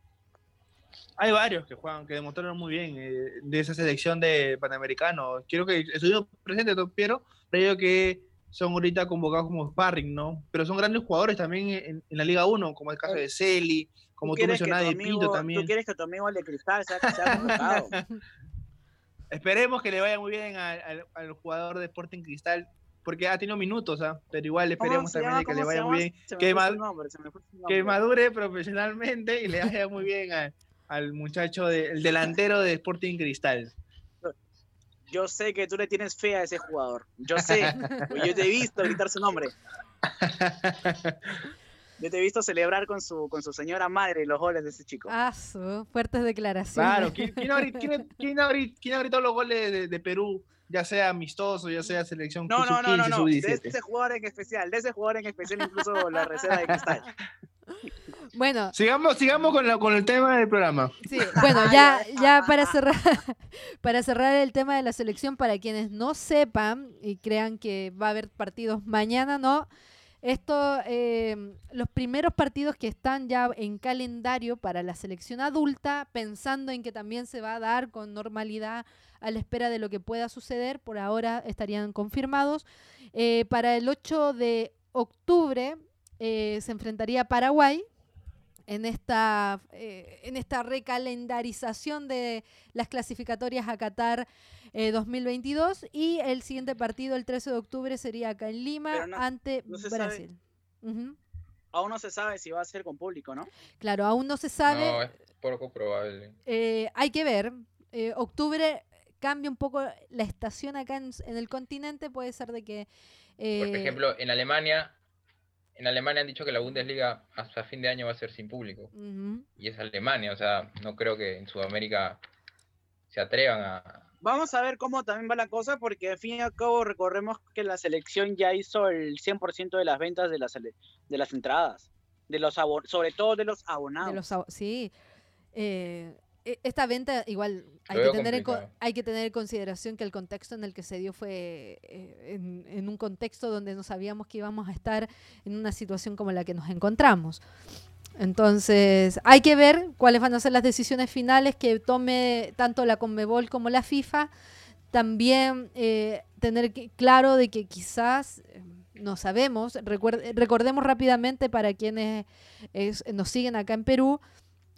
Hay varios que juegan, que demostraron muy bien eh, de esa selección de Panamericano. Quiero que estuvieron presentes, don Piero, pero que son ahorita convocados como sparring, ¿no? Pero son grandes jugadores también en, en la Liga 1, como el caso de Celi, como tú, que mencionabas, de Pinto Tú también. quieres que tu amigo el de cristal sea, sea convocado. Esperemos que le vaya muy bien al, al- al jugador de Sporting Cristal, porque ha tenido minutos, ¿ah? pero igual ¿Cómo esperemos también que le ¿Cómo se vaya muy bien, que, nombre, que madure profesionalmente y le vaya muy bien al, al muchacho, de- el delantero de Sporting Cristal. Yo sé que tú le tienes fe a ese jugador. Yo sé. yo te he visto gritar su nombre. Yo te he visto celebrar con su, con su señora madre los goles de ese chico. Ah, su, fuertes declaraciones. Claro, ¿quién, quién ha, gri- quién ha- quién ha gri- quién ha gritado los goles de, de Perú? Ya sea amistoso, ya sea selección No, no, no, no, sub-15, no. De sub-17. ese jugador en especial, de ese jugador en especial, incluso la reserva de cristal. Bueno, Sigamos, sigamos con, la- con el tema del programa. Sí, bueno, ya, ya para cerrar, para cerrar el tema de la selección, para quienes no sepan y crean que va a haber partidos mañana, no. Esto, eh, los primeros partidos que están ya en calendario para la selección adulta, pensando en que también se va a dar con normalidad a la espera de lo que pueda suceder, por ahora estarían confirmados. Eh, para el 8 de octubre eh, se enfrentaría Paraguay en esta, eh, en esta recalendarización de las clasificatorias a Qatar eh, 2022 y el siguiente partido el 13 de octubre sería acá en Lima no- ante no. Brasil. Aún no se sabe si va a ser con público, ¿no? Claro, aún no se sabe, No, es poco probable. eh, hay que ver. Eh, octubre cambia un poco la estación acá en, en el continente, puede ser de que... Por ejemplo, en Alemania, en Alemania han dicho que la Bundesliga hasta fin de año va a ser sin público. Y es Alemania, o sea, no creo que en Sudamérica se atrevan a... Vamos a ver cómo también va la cosa, porque al fin y al cabo recordemos que la selección ya hizo el 100% de las ventas de las, de las entradas, de los sobre todo de los abonados. De los sí. Eh, esta venta igual hay que, tener en, hay que tener en consideración que el contexto en el que se dio fue eh, en, en un contexto donde no sabíamos que íbamos a estar en una situación como la que nos encontramos. Entonces, hay que ver cuáles van a ser las decisiones finales que tome tanto la Conmebol como la FIFA. También eh, tener que- claro de que quizás, eh, no sabemos, recuer- recordemos rápidamente para quienes es- nos siguen acá en Perú,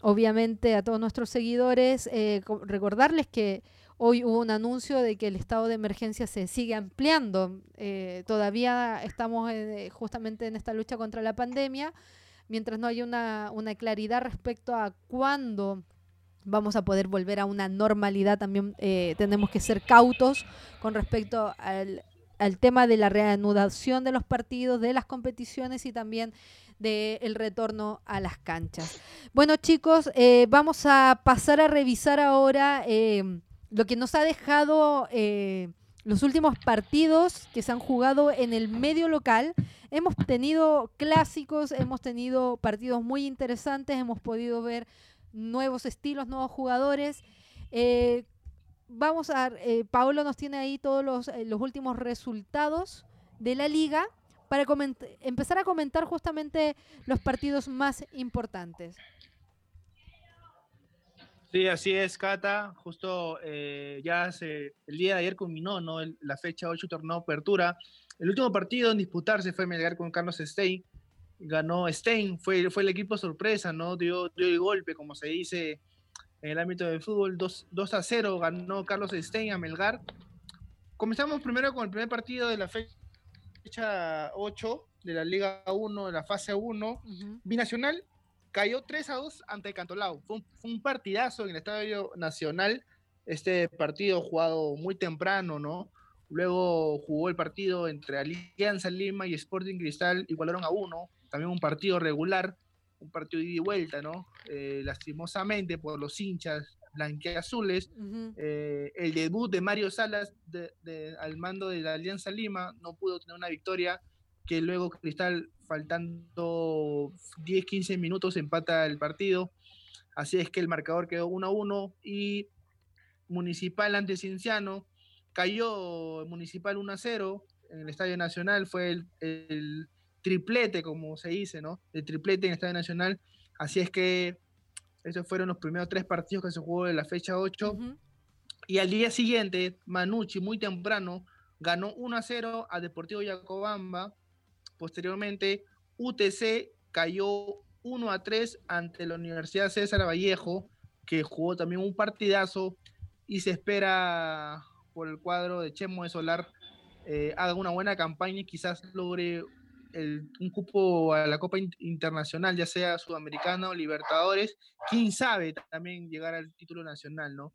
obviamente a todos nuestros seguidores, eh, co- recordarles que Hoy hubo un anuncio de que el estado de emergencia se sigue ampliando. Eh, todavía estamos eh, justamente en esta lucha contra la pandemia, mientras no haya una, una claridad respecto a cuándo vamos a poder volver a una normalidad, también eh, tenemos que ser cautos con respecto al tema de la reanudación de los partidos, de las competiciones y también del retorno a las canchas. Bueno chicos, eh, vamos a pasar a revisar ahora eh, lo que nos ha dejado eh, los últimos partidos que se han jugado en el medio local. Hemos tenido clásicos, hemos tenido partidos muy interesantes, hemos podido ver nuevos estilos, nuevos jugadores. vamos a, Paolo nos tiene ahí todos los, los últimos resultados de la liga para empezar a comentar justamente los partidos más importantes. Sí, así es, Cata. Justo eh, ya el día de ayer culminó ¿no? la fecha 8 torneo apertura. El último partido en disputarse fue Melgar con Carlos Stein. Ganó Stein, fue, fue el equipo sorpresa, ¿no? Dio, dio el golpe, como se dice en el ámbito del fútbol. 2, 2 a 0 ganó Carlos Stein a Melgar. Comenzamos primero con el primer partido de la fecha fecha 8 de la Liga 1, de la fase 1, Binacional cayó 3 a 2 ante Cantolao. Fue un, partidazo en el Estadio Nacional. Este partido jugado muy temprano, ¿no? Luego jugó el partido entre Alianza Lima y Sporting Cristal, igualaron a uno. También un partido regular, un partido de ida y vuelta, ¿no? Eh, lastimosamente por los hinchas blanqueazules. Eh, el debut de Mario Salas al mando de la Alianza Lima no pudo tener una victoria que luego Cristal, faltando 10-15 minutos, empata el partido. Así es que el marcador quedó 1 1 y Municipal ante Cienciano cayó Municipal 1 0 en el Estadio Nacional. Fue el, el triplete, como se dice, ¿no? El triplete en el Estadio Nacional. Así es que esos fueron los primeros tres partidos que se jugó en la fecha 8. Y al día siguiente, Manucci, muy temprano, ganó 1 a 0 a Deportivo Yacobamba. Posteriormente, UTC cayó 1 a 3 ante la Universidad César Vallejo, que jugó también un partidazo y se espera por el cuadro de Chemo de Solar eh, haga una buena campaña y quizás logre un cupo a la Copa Internacional, ya sea Sudamericana o Libertadores, quién sabe también llegar al título nacional, ¿no?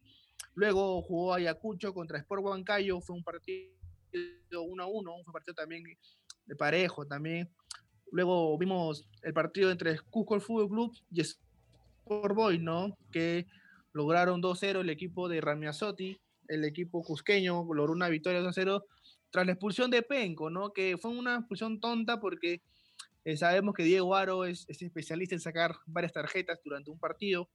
Luego jugó Ayacucho contra Sport Huancayo, fue un partido 1 a 1, fue un partido también de parejo también. Luego vimos el partido entre Cusco Fútbol Club y Sport Boy, ¿no? Que lograron 2-0 el equipo de Ramiazotti, el equipo cusqueño logró una victoria 2-0 tras la expulsión de Penco, ¿no? Que fue una expulsión tonta porque eh, sabemos que Diego Aro es, especialista en sacar varias tarjetas durante un partido,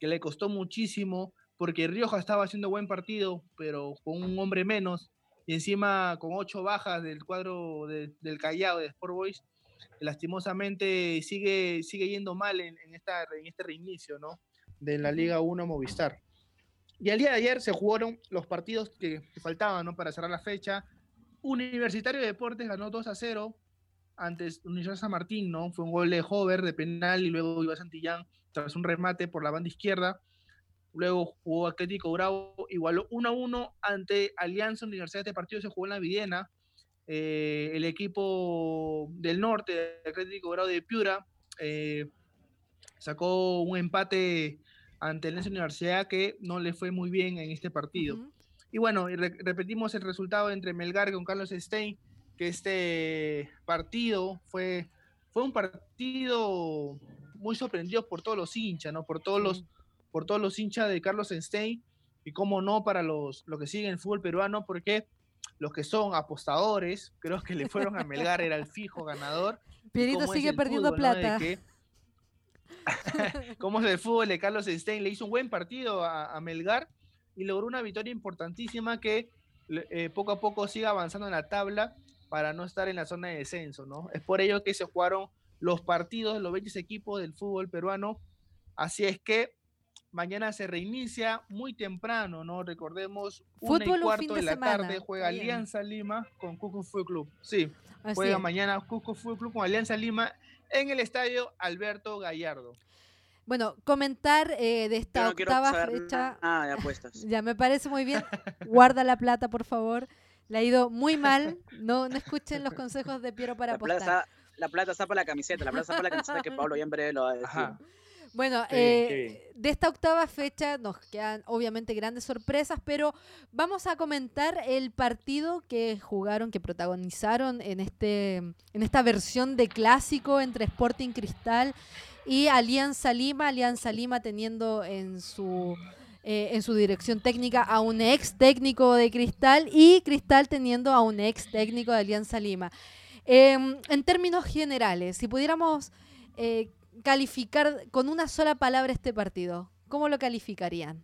que le costó muchísimo porque Rioja estaba haciendo buen partido, pero con un hombre menos, y encima con ocho bajas del cuadro del Callao de Sport Boys, lastimosamente sigue, sigue yendo mal en, esta, en este reinicio, ¿no? De la Liga 1 Movistar. Y al día de ayer se jugaron los partidos que, que faltaban, ¿no? Para cerrar la fecha. Universitario de Deportes ganó 2 a 0 antes Universidad San Martín, ¿no? Fue un gol de Hover de penal y luego iba Santillán tras un remate por la banda izquierda. Luego jugó Atlético Bravo, igualó 1 a 1 ante Alianza Universidad. Este partido se jugó en la Videna. Eh, el equipo del norte, Atlético Bravo de Piura, eh, sacó un empate ante la Universidad que no le fue muy bien en este partido. Y bueno, repetimos el resultado entre Melgar con Carlos Stein, que este partido fue, fue un partido muy sorprendido por todos los hinchas, ¿no? Por todos los, por todos los hinchas de Carlos Stein, y cómo no para los, los que siguen el fútbol peruano, porque los que son apostadores, creo que le fueron a Melgar, era el fijo ganador. Pierito sigue perdiendo plata. ¿Cómo es el fútbol de Carlos Stein? Le hizo un buen partido a Melgar y logró una victoria importantísima que eh, poco a poco siga avanzando en la tabla para no estar en la zona de descenso, ¿no? Es por ello que se jugaron los partidos de los 20 equipos del fútbol peruano. Así es que mañana se reinicia muy temprano, ¿no? Recordemos, una y cuarto de, la tarde juega Alianza Lima con Cusco Fútbol Club. Sí, juega mañana Cusco Fútbol Club con Alianza Lima en el estadio Alberto Gallardo. Bueno, comentar eh, de esta no quiero octava saber fecha. nada de apuestas. Ya me parece muy bien. Guarda la plata, por favor. Le ha ido muy mal. No, no escuchen los consejos de Piero para La apostar. la plata está para la camiseta, la plata está para la camiseta que Pablo ya en breve lo va a decir. Ajá. Bueno, bien, eh, de esta octava fecha nos quedan obviamente grandes sorpresas, pero vamos a comentar el partido que jugaron, que protagonizaron en, este, en esta versión de clásico entre Sporting Cristal y Alianza Lima. Alianza Lima teniendo en su, eh, en su dirección técnica a un ex técnico de Cristal y Cristal teniendo a un ex técnico de Alianza Lima. Em, en términos generales, si pudiéramos eh, calificar con una sola palabra este partido, ¿cómo lo calificarían?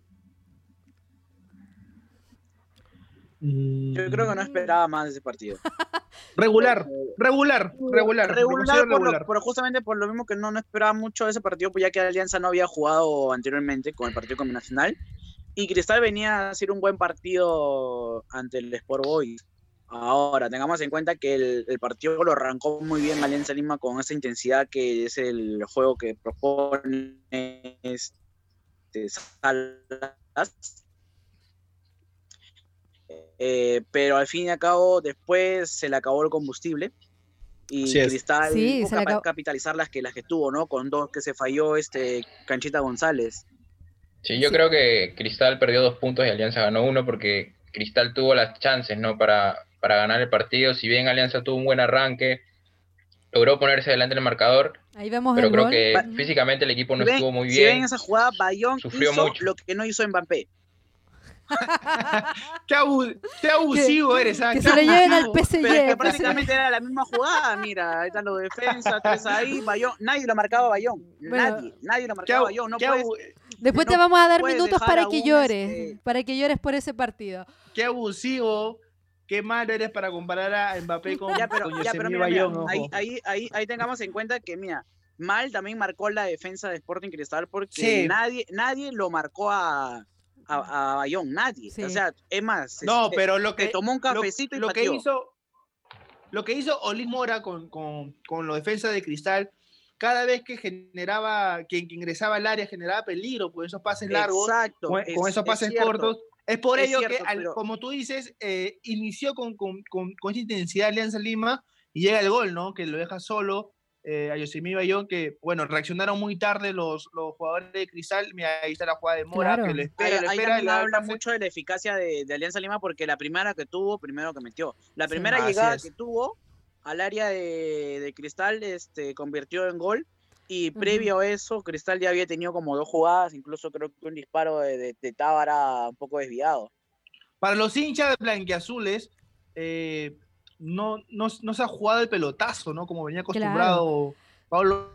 Yo creo que no esperaba más de ese partido. Regular, regular, regular. Regular, considero por lo- regular. pero justamente por lo mismo que no, no esperaba mucho de ese partido, pues ya que Alianza no había jugado anteriormente con el partido combinacional. Y Cristal venía a hacer un buen partido ante el Sport Boys. Ahora, tengamos en cuenta que el, el partido lo arrancó muy bien Alianza Lima con esa intensidad que es el juego que propone este, Salas. Eh, pero al fin y al cabo, después se le acabó el combustible. Y. Cristal Sí, pudo se le capa- acabó. capitalizar las que, las que tuvo, ¿no? Con dos que se falló este Canchita González. Sí, yo Sí. creo que Cristal perdió dos puntos y Alianza ganó uno porque Cristal tuvo las chances, ¿no? Para, para ganar el partido. Si bien Alianza tuvo un buen arranque, logró ponerse delante del marcador, Ahí vemos pero el creo gol. que físicamente el equipo no Si ven- estuvo muy Si ven bien. esa jugada, Bayón Sufrió hizo mucho. lo que no hizo Mbappé. Qué, abu- qué abusivo eres, ¿ah? que se lo lleven al. PSG. Pero es que prácticamente era la misma jugada, mira, ahí están los defensas, tres ahí, Bayón, nadie lo marcaba a Bayón, Bueno, nadie, nadie lo marcaba Bayón, no puedes, Después te vamos a dar minutos para que llores, este- para que llores por ese partido. qué abusivo, qué malo eres para comparar a Mbappé con, ya, pero, con ya, pero mira, mira, Bayón, ahí, ahí, ahí, ahí tengamos en cuenta que, mira, Mal también marcó la defensa de Sporting Cristal porque Sí. nadie, nadie lo marcó a, a, a Bayón, nadie, Sí. o sea, es más, No, se- pero lo que, tomó un lo, cafecito y lo que hizo lo que hizo Olin Mora con, con, con los defensas de cristal cada vez que generaba que, que ingresaba al área generaba peligro con esos pases largos Exacto, con, es- con esos es pases cortos. Es por Es ello cierto, que al- pero- como tú dices eh, inició con, con, con, con esa intensidad Alianza Lima y llega el gol no que lo deja solo eh, a Yosemite Bayón que bueno reaccionaron muy tarde los, los jugadores de cristal mira ahí está la jugada de Mora Claro. que lo Ahí, espera ahí espera le da el habla mucho de la eficacia de, de Alianza Lima porque la primera que tuvo, primero que metió. La primera llegada es. que tuvo al área de, de Cristal este, convirtió en gol. Y previo a eso, Cristal ya había tenido como dos jugadas, incluso creo que un disparo de, de, de Tábara un poco desviado. Para los hinchas de blanquiazules, eh, no, no, no se ha jugado el pelotazo, ¿no? Como venía acostumbrado Pablo,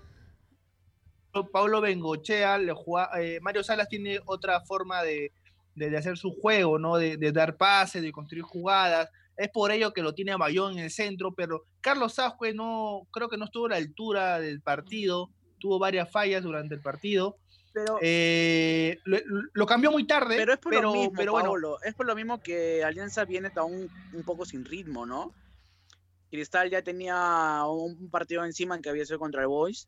Pablo Bengochea. Le juega- eh, Mario Salas tiene otra forma de, de- de hacer su juego, ¿no? De, de dar pases, de construir jugadas. Es por ello que lo tiene a Bayón en el centro, pero Carlos Ascue no, creo que no estuvo a la altura del partido. Tuvo varias fallas durante el partido. Pero, Eh, lo, lo cambió muy tarde, pero es por pero, lo mismo, pero bueno, Paolo, es por lo mismo que Alianza viene aún un poco sin ritmo, ¿no? Cristal ya tenía un partido encima en que había sido contra el Boys.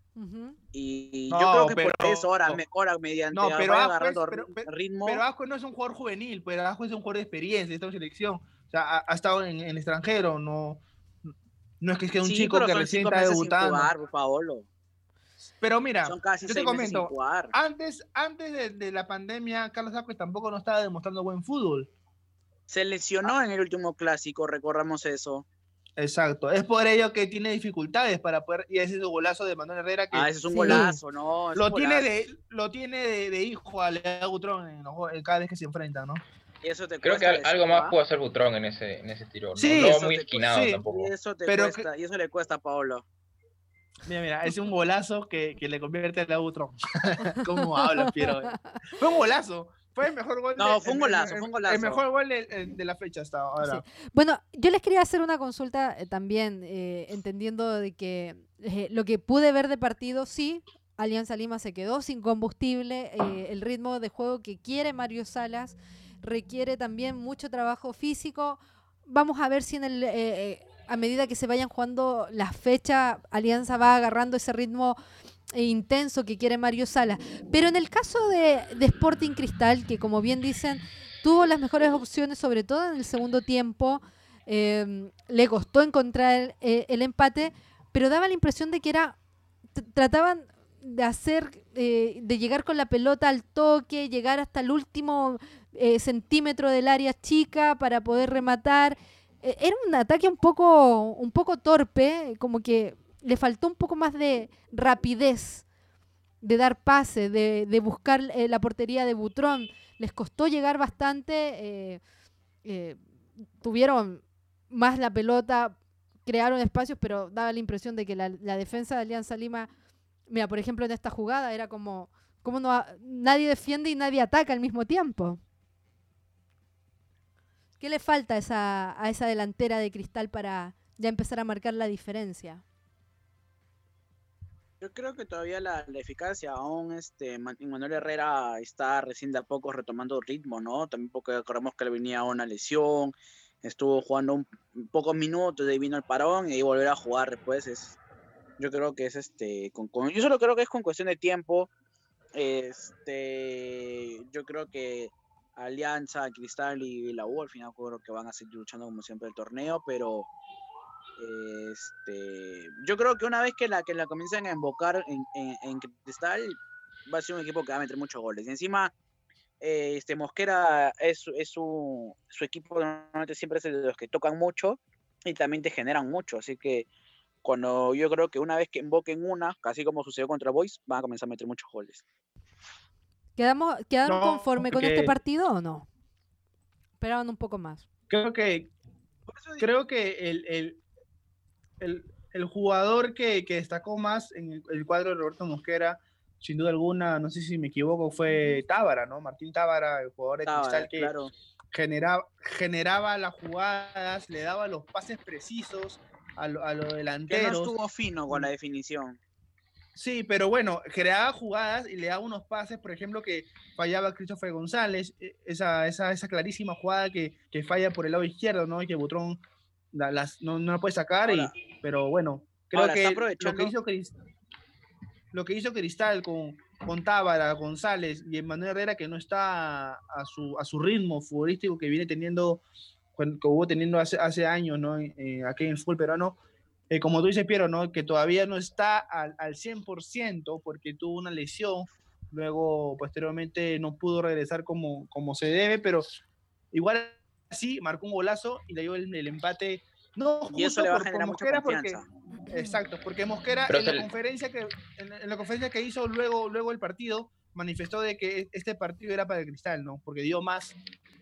Y No, yo creo que por eso ahora, me- ahora mediante No, pero agarrando pero- ri- pero- ritmo. Pero Asco no es un jugador juvenil, pero Asco es un jugador de experiencia, está en selección. O sea, ha, ha estado en, en el extranjero, no, no es que es que un Sí, chico que recién está debutando. jugar, por Paolo. Pero mira, Son casi yo te comento, antes, antes de, de la pandemia, Carlos Asco tampoco no estaba demostrando buen fútbol. Se lesionó en el último clásico, recordamos eso. Exacto. Es por ello que tiene dificultades para poder. Y ese es el golazo de Manuel Herrera que Ah, ese es un Sí. golazo, ¿no? es lo un tiene, golazo. de, lo tiene de, de hijo a Leo Butrón en los cada vez que se enfrentan, ¿no? Y eso te Creo que algo más ¿ah? pudo hacer Butrón en ese, en ese tiro. No, Sí, no eso muy te- esquinado sí, tampoco. Y eso te Pero cuesta, y eso le cuesta a Paolo. Mira, mira, es un golazo que, que le convierte a Leo Butrón. ¿Cómo habla, Piero? Fue un golazo. Fue el mejor gol. No, de- fue un golazo, el- fue un El mejor gol de, la fecha hasta ahora. Bueno, yo les quería hacer una consulta eh, también, eh, entendiendo de que eh, lo que pude ver de partido, sí, Alianza Lima se quedó sin combustible, eh, el ritmo de juego que quiere Mario Salas requiere también mucho trabajo físico. Vamos a ver si en el, eh, eh, a medida que se vayan jugando las fechas, Alianza va agarrando ese ritmo e intenso que quiere Mario Sala. Pero en el caso de, Sporting Cristal, que como bien dicen, tuvo las mejores opciones, sobre todo en el segundo tiempo, eh, le costó encontrar el, eh, el empate, pero daba la impresión de que era trataban de hacer, eh, de llegar con la pelota al toque, llegar hasta el último eh, centímetro del área chica para poder rematar. Eh, era un ataque un poco, un poco torpe, como que le faltó un poco más de rapidez, de dar pase, de, buscar eh, la portería de Butrón. Les costó llegar bastante, eh, eh, tuvieron más la pelota, crearon espacios, pero daba la impresión de que la, defensa de Alianza Lima, mira, por ejemplo, en esta jugada era como, como no, nadie defiende y nadie ataca al mismo tiempo. ¿Qué le falta a esa, a esa delantera de cristal para ya empezar a marcar la diferencia? Yo creo que todavía la, eficacia, aún este Ma- Manuel Herrera está recién de a poco retomando ritmo, ¿no? También porque recordemos que le venía una lesión, estuvo jugando un, pocos minutos, de ahí vino el parón y volver a jugar después es, yo creo que es este, con, con- yo solo creo que es con cuestión de tiempo, este, yo creo que Alianza, Cristal y la U al final creo que van a seguir luchando como siempre el torneo, pero este, yo creo que una vez que la que la comiencen a invocar en, en, en Cristal, va a ser un equipo que va a meter muchos goles. Y encima, eh, este Mosquera es, es su, su equipo normalmente siempre es de los que tocan mucho y también te generan mucho. Así que cuando yo creo que una vez que invoquen una, casi como sucedió contra Boys, van a comenzar a meter muchos goles. ¿Quedamos, ¿Quedaron No, conforme con este partido o no? Esperaban un poco más. Creo que creo que el, el, el, el jugador que, que destacó más en el, el cuadro de Roberto Mosquera, sin duda alguna, no sé si me equivoco, fue Tábara, ¿no? Martín Tábara, el jugador de Tábara, Cristal que claro. generaba, generaba las jugadas, le daba los pases precisos a, lo- a los Que no delanteros. estuvo fino con la definición. Sí, pero bueno, creaba jugadas y le daba unos pases, por ejemplo, que fallaba Christopher González, e- esa, esa, esa clarísima jugada que, que falla por el lado izquierdo, ¿no? Y que Butrón la- las, no, no la puede sacar, y- pero bueno, creo ahora, que lo que, hizo Cris- lo que hizo Cristal con, con Tábara, González y Emmanuel Herrera, que no está a su, a su ritmo futbolístico que viene teniendo, que hubo teniendo hace, hace años, ¿no? Eh, aquí en el fútbol peruano, eh, como tú dices, Piero, ¿no? Que todavía no está al, al 100% porque tuvo una lesión, luego posteriormente no pudo regresar como, como se debe, pero igual así marcó un golazo y le dio el, el empate. No Y eso justo le va a generar mucha Mosquera porque- confianza. Exacto, porque Mosquera en la, conferencia que, en, en la conferencia que hizo luego, luego el partido manifestó de que este partido era para el Cristal, ¿no? Porque dio más,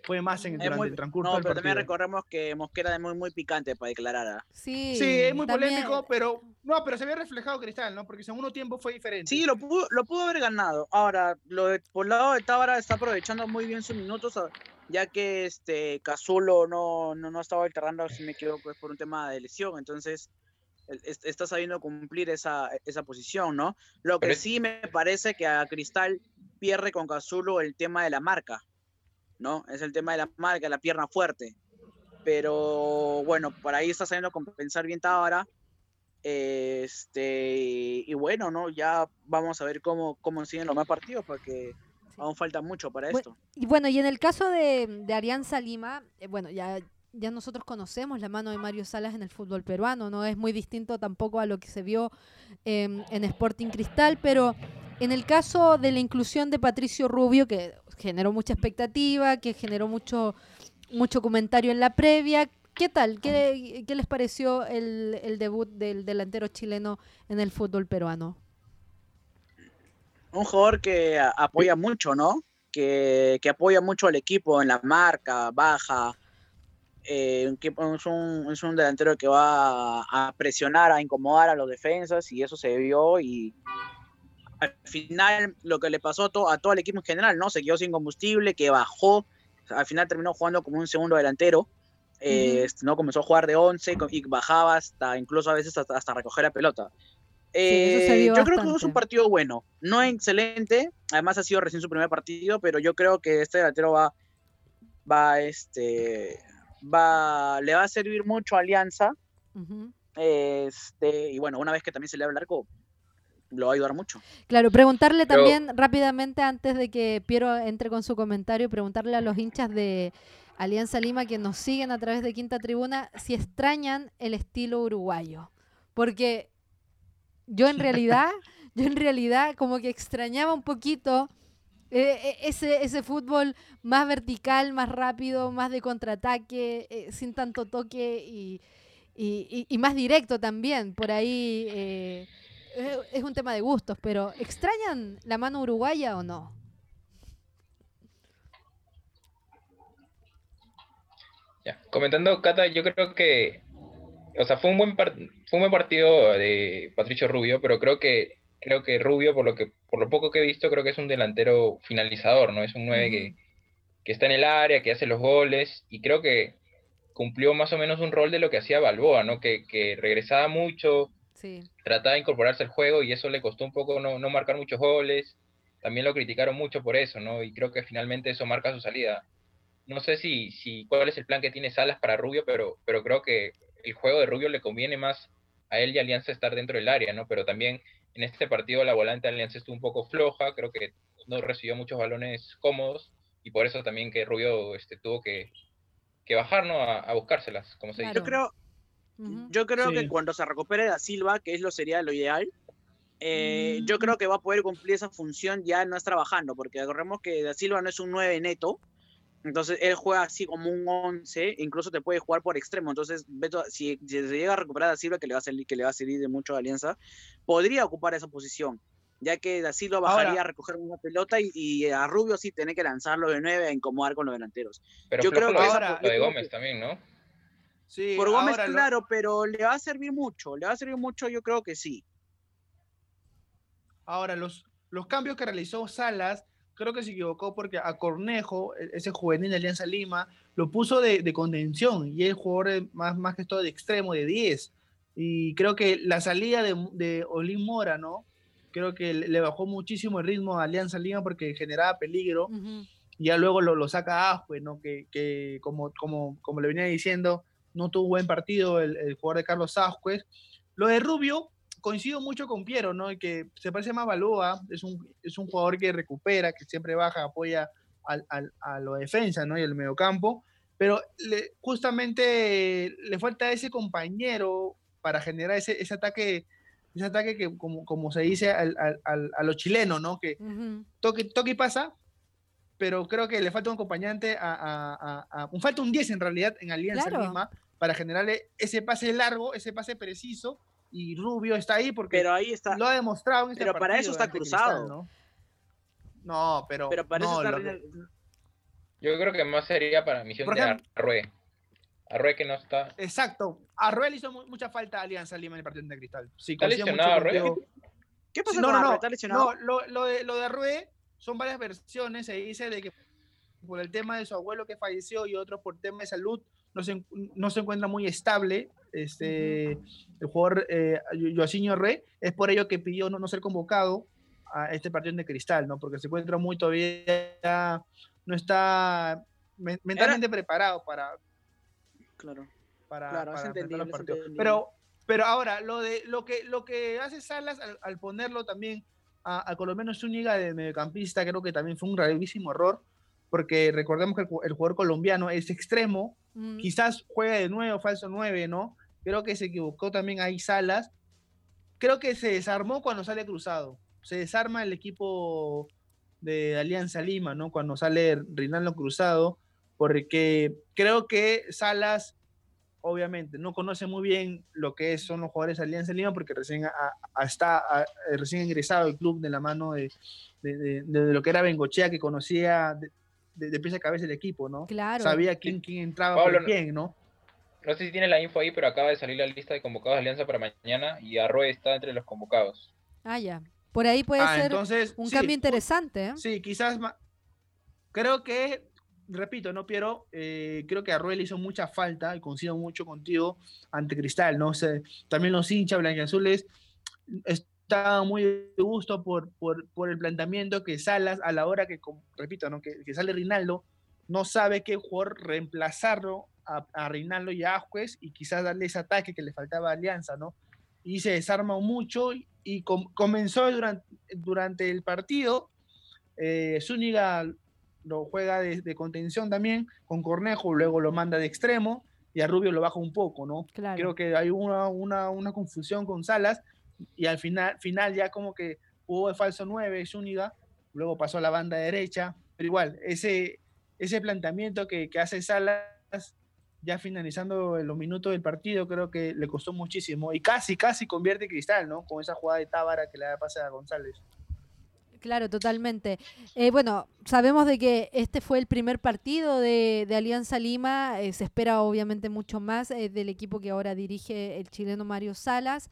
fue más en, Es durante muy- el transcurso no, del pero también partido. recordemos que Mosquera es muy, muy picante para declarar. ¿ah? Sí, Sí, es muy también- polémico, pero no, pero se había reflejado Cristal, ¿no? Porque en segundo tiempo fue diferente. Sí, lo pudo, lo pudo haber ganado. Ahora, lo de- por el lado de Tábara está aprovechando muy bien sus minutos, a- ya que este Cazulo no, no, no estaba alternando, si me equivoco, es por un tema de lesión. Entonces, es- está sabiendo cumplir esa, esa posición, ¿no? Lo que sí me parece que a Cristal pierde con Cazulo el tema de la marca, ¿no? Es el tema de la marca, la pierna fuerte. Pero bueno, por ahí está sabiendo compensar bien Tábara. Este, y bueno, ¿no? Ya vamos a ver cómo, cómo siguen los más partidos, porque aún falta mucho para esto. Y bueno, y en el caso de, de Alianza Lima, eh, bueno, ya, ya nosotros conocemos la mano de Mario Salas en el fútbol peruano, no es muy distinto tampoco a lo que se vio em, en Sporting Cristal, pero en el caso de la inclusión de Patricio Rubio, que generó mucha expectativa, que generó mucho, mucho comentario en la previa, ¿qué tal? ¿Qué, qué les pareció el, el debut del delantero chileno en el fútbol peruano? Un jugador que apoya mucho, ¿no? Que, que apoya mucho al equipo en la marca, baja. eh, es, un, es un delantero que va a presionar, a incomodar a los defensas, y eso se vio. Y al final, lo que le pasó a, to- a todo el equipo en general, ¿no? Se quedó sin combustible, que bajó. Al final terminó jugando como un segundo delantero. eh, este, no comenzó a jugar de 11 co- y bajaba hasta incluso a veces hasta, hasta recoger la pelota. Eh, yo creo que es un partido bueno, no excelente, además ha sido recién su primer partido, pero yo creo que este delantero va, va, este, va, le va a servir mucho a Alianza, este, y bueno, una vez que también se le abre el arco, lo va a ayudar mucho. Claro, preguntarle Pero- también rápidamente antes de que Piero entre con su comentario, preguntarle a los hinchas de Alianza Lima que nos siguen a través de Quinta Tribuna si extrañan el estilo uruguayo. Porque yo en realidad, yo en realidad como que extrañaba un poquito eh, eh, ese, ese fútbol más vertical, más rápido, más de contraataque, eh, sin tanto toque y, y- más directo también. Por ahí es un tema de gustos, pero ¿extrañan la mano uruguaya o no? Ya, Comentando, Cata, yo creo que, o sea, fue un buen fue un buen partido de Patricio Rubio, pero creo que creo que Rubio, por lo que por lo poco que he visto, creo que es un delantero finalizador, ¿no? Es un 9 que, que está en el área, que hace los goles, y creo que cumplió más o menos un rol de lo que hacía Balboa, ¿no? Que, que regresaba mucho, Sí. trataba de incorporarse al juego y eso le costó un poco no, no marcar muchos goles. También lo criticaron mucho por eso, ¿no? Y creo que finalmente eso marca su salida. No sé si, si cuál es el plan que tiene Salas para Rubio, pero, pero creo que el juego de Rubio le conviene más a él y a Alianza estar dentro del área, ¿no? Pero también en este partido la volante de Alianza estuvo un poco floja, creo que no recibió muchos balones cómodos y por eso también que Rubio este, tuvo que, que bajar, ¿no? A, a buscárselas, como se dice. Yo creo, yo creo Sí. que cuando se recupere Da Silva, que es lo sería lo ideal, eh, yo Mm. creo que va a poder cumplir esa función ya no es trabajando, porque recordemos que Da Silva no es un 9 neto, entonces él juega así como un 11, incluso te puede jugar por extremo, entonces Beto, si, si se llega a recuperar Da Silva, que le va a salir, que le va a servir de mucho a Alianza, podría ocupar esa posición, ya que Da Silva Ahora- bajaría a recoger una pelota y, y a Rubio sí tiene que lanzarlo de 9 a incomodar con los delanteros. Pero yo creo lo que de- ahora- lo de Gómez que- también, ¿no? Sí, Por Gómez, ahora claro, pero le va a servir mucho, le va a servir mucho, yo creo que sí. Ahora, los, los cambios que realizó Salas, creo que se equivocó porque a Cornejo, e- ese juvenil de Alianza Lima, lo puso de, de contención y es jugador más, más que todo de extremo, de 10. Y creo que la salida de, de Olin Mora, ¿no? Creo que le bajó muchísimo el ritmo a Alianza Lima porque generaba peligro Ujú. y ya luego lo, lo saca Aspe, ¿no? Que, que como, como, como le venía diciendo, no tuvo buen partido el, el jugador de Carlos Ascuez. Lo de Rubio, coincido mucho con Piero, ¿no? Que se parece más a Balboa, es un, es un jugador que recupera, que siempre baja, apoya al, al- a la defensa, ¿no? Y el mediocampo, pero le- justamente le falta ese compañero para generar ese, ese ataque, ese ataque que como, como se dice al- al- a los chilenos, ¿no? Que Ujú. toque, toque y pasa, pero creo que le falta un acompañante a, a- a- a- un falta un 10 en realidad en Alianza Claro. Lima para generarle ese pase largo, ese pase preciso y Rubio está ahí porque Pero ahí está, lo ha demostrado en este pero para eso está cruzado. Cristal, ¿no? No, pero pero para eso está que- Yo creo que más sería para misión Por de ejemplo- Arrué. Arrué que no está. exacto. A Ruel hizo mu- mucha falta a Alianza Lima en el partido de Cristal. Sí, ¿Está lesionado Arrué? contigo. ¿Qué pasa Sí, no, con no, Arre? no, ¿Está lesionado? no, lo, lo de, lo de Arrué son varias versiones. Se dice de que por el tema de su abuelo que falleció y otros por tema de salud no se, no se encuentra muy estable. Este, El jugador eh, Joaquín Arrué es por ello que pidió no, no ser convocado a este partido de Cristal, ¿no? Porque se encuentra muy todavía, no está men- mentalmente preparado para, Claro. para, Claro, para los partidos. Pero, pero ahora, lo de lo que lo que hace Salas al, al ponerlo también a, a Colombiano Zúñiga de mediocampista, creo que también fue un gravísimo error, porque recordemos que el, ju- el jugador colombiano es extremo, Mm. quizás juega de nuevo, falso 9, ¿no? Creo que se equivocó también ahí Salas. Creo que se desarmó cuando sale cruzado. Se desarma el equipo de Alianza Lima, ¿no? Cuando sale Rinaldo cruzado, porque creo que Salas, obviamente, no conoce muy bien lo que son los jugadores de Alianza Lima, porque recién a- a- está a- recién ingresado el club de la mano de, de- de- de lo que era Bengochea, que conocía de, de, de pies a cabeza el equipo, ¿no? Claro. Sabía quién, quién entraba Pablo, por quién, ¿no? No sé si tienes la info ahí, pero acaba de salir la lista de convocados de Alianza para mañana y Arrué está entre los convocados. Ah, ya. Por ahí puede Ah, ser entonces, un sí, cambio interesante, ¿eh? Sí, quizás creo que, repito, no Piero, eh, creo que Arruel hizo mucha falta y coincido mucho contigo ante Cristal, ¿no? O sea, también los hinchas blanquiazules estaban muy de gusto por, por, por el planteamiento que Salas, a la hora que, com- repito, ¿no? que, que sale Rinaldo, no sabe qué jugador reemplazarlo a, a Rinaldo y a Ascuez y quizás darle ese ataque que le faltaba a Alianza, ¿no? Y se desarma mucho y, y comenzó durante, durante el partido. Eh, Zúñiga lo juega de, contención también con Cornejo, luego lo manda de extremo y a Rubio lo baja un poco, ¿no? Creo que hay una, una, una, confusión con Salas y al final, final ya como que jugó de falso 9 Zúñiga, luego pasó a la banda derecha, pero igual, ese, ese planteamiento que, que hace Salas ya finalizando los minutos del partido, creo que le costó muchísimo. Y casi, casi convierte Cristal, ¿no? Con esa jugada de Tábara que le da pase a González. Claro, totalmente. Eh, bueno, sabemos de que este fue el primer partido de, Alianza Lima. Eh, se espera obviamente mucho más eh, del equipo que ahora dirige el chileno Mario Salas.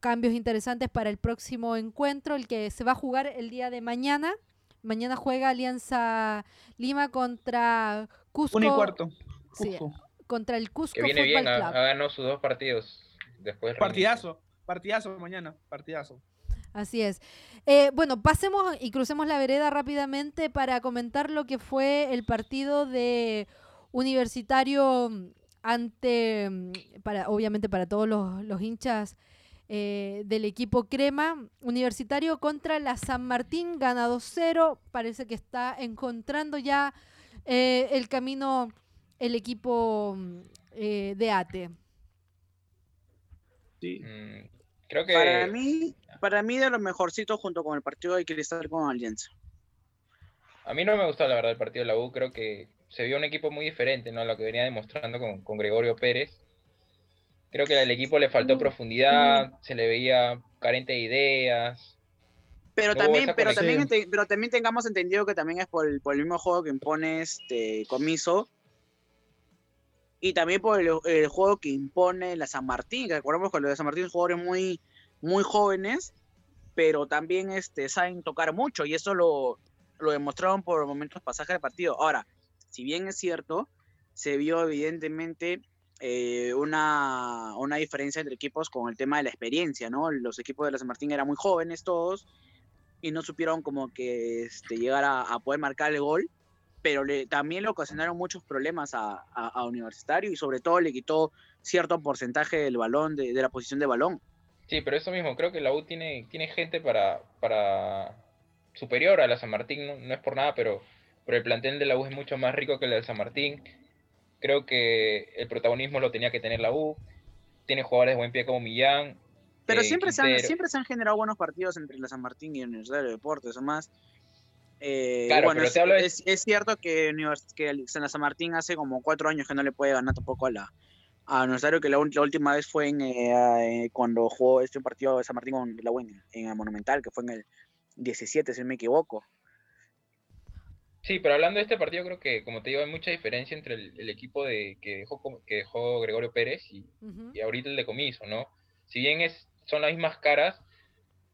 Cambios interesantes para el próximo encuentro, el que se va a jugar el día de mañana. Mañana juega Alianza Lima contra Cusco. Un y cuarto. Contra el Cusco. Que viene bien, ha, ganado sus dos partidos. Después partidazo, partidazo mañana, partidazo. Así es. Eh, bueno, pasemos y crucemos la vereda rápidamente para comentar lo que fue el partido de universitario ante, para, obviamente para todos los, hinchas eh, del equipo Crema, universitario contra la San Martín, gana 2-0, parece que está encontrando ya eh, el camino el equipo de ATE. Sí. Mm, creo que... Para mí, para mí de lo mejorcito junto con el partido de Cristal con Alianza. A mí no me gustó la verdad el partido de la U, creo que se vio un equipo muy diferente, ¿no? Lo que venía demostrando con, Gregorio Pérez. Creo que al equipo le faltó mm, profundidad, mm. se le veía carente de ideas. Pero también, pero también, pero también tengamos entendido que también es por el, mismo juego que impone este Comiso y también por el, juego que impone la San Martín. Que recordemos que los de San Martín son jugadores muy, muy jóvenes, pero también este, saben tocar mucho y eso lo, lo demostraron por momentos pasajes del partido. Ahora, si bien es cierto, se vio evidentemente eh, una, una, diferencia entre equipos con el tema de la experiencia, ¿no? Los equipos de la San Martín eran muy jóvenes todos y no supieron como que este, llegar a, poder marcar el gol, pero le, también le ocasionaron muchos problemas a, a, Universitario y sobre todo le quitó cierto porcentaje del balón, de, de la posición de balón. Sí, pero eso mismo, creo que la U tiene, tiene gente para, para superior a la San Martín, no, es por nada, pero, pero el plantel de la U es mucho más rico que el de San Martín. Creo que el protagonismo lo tenía que tener la U. Tiene jugadores de buen pie como Millán. Pero eh, siempre, se han, siempre se han generado buenos partidos entre la San Martín y el Universidad de Deportes, o más. Eh, claro, pero es, te hablo es, es, cierto que, que la San Martín hace como cuatro años que no le puede ganar tampoco a la, a Nosario que la, última vez fue en, eh, eh, cuando jugó este partido de San Martín con la en, en el Monumental, que fue en el 17, si no me equivoco. Sí, pero hablando de este partido, creo que, como te digo, hay mucha diferencia entre el, equipo de, que, dejó, que dejó Gregorio Pérez y, y, ahorita el de Comiso, ¿no? Si bien es, son las mismas caras,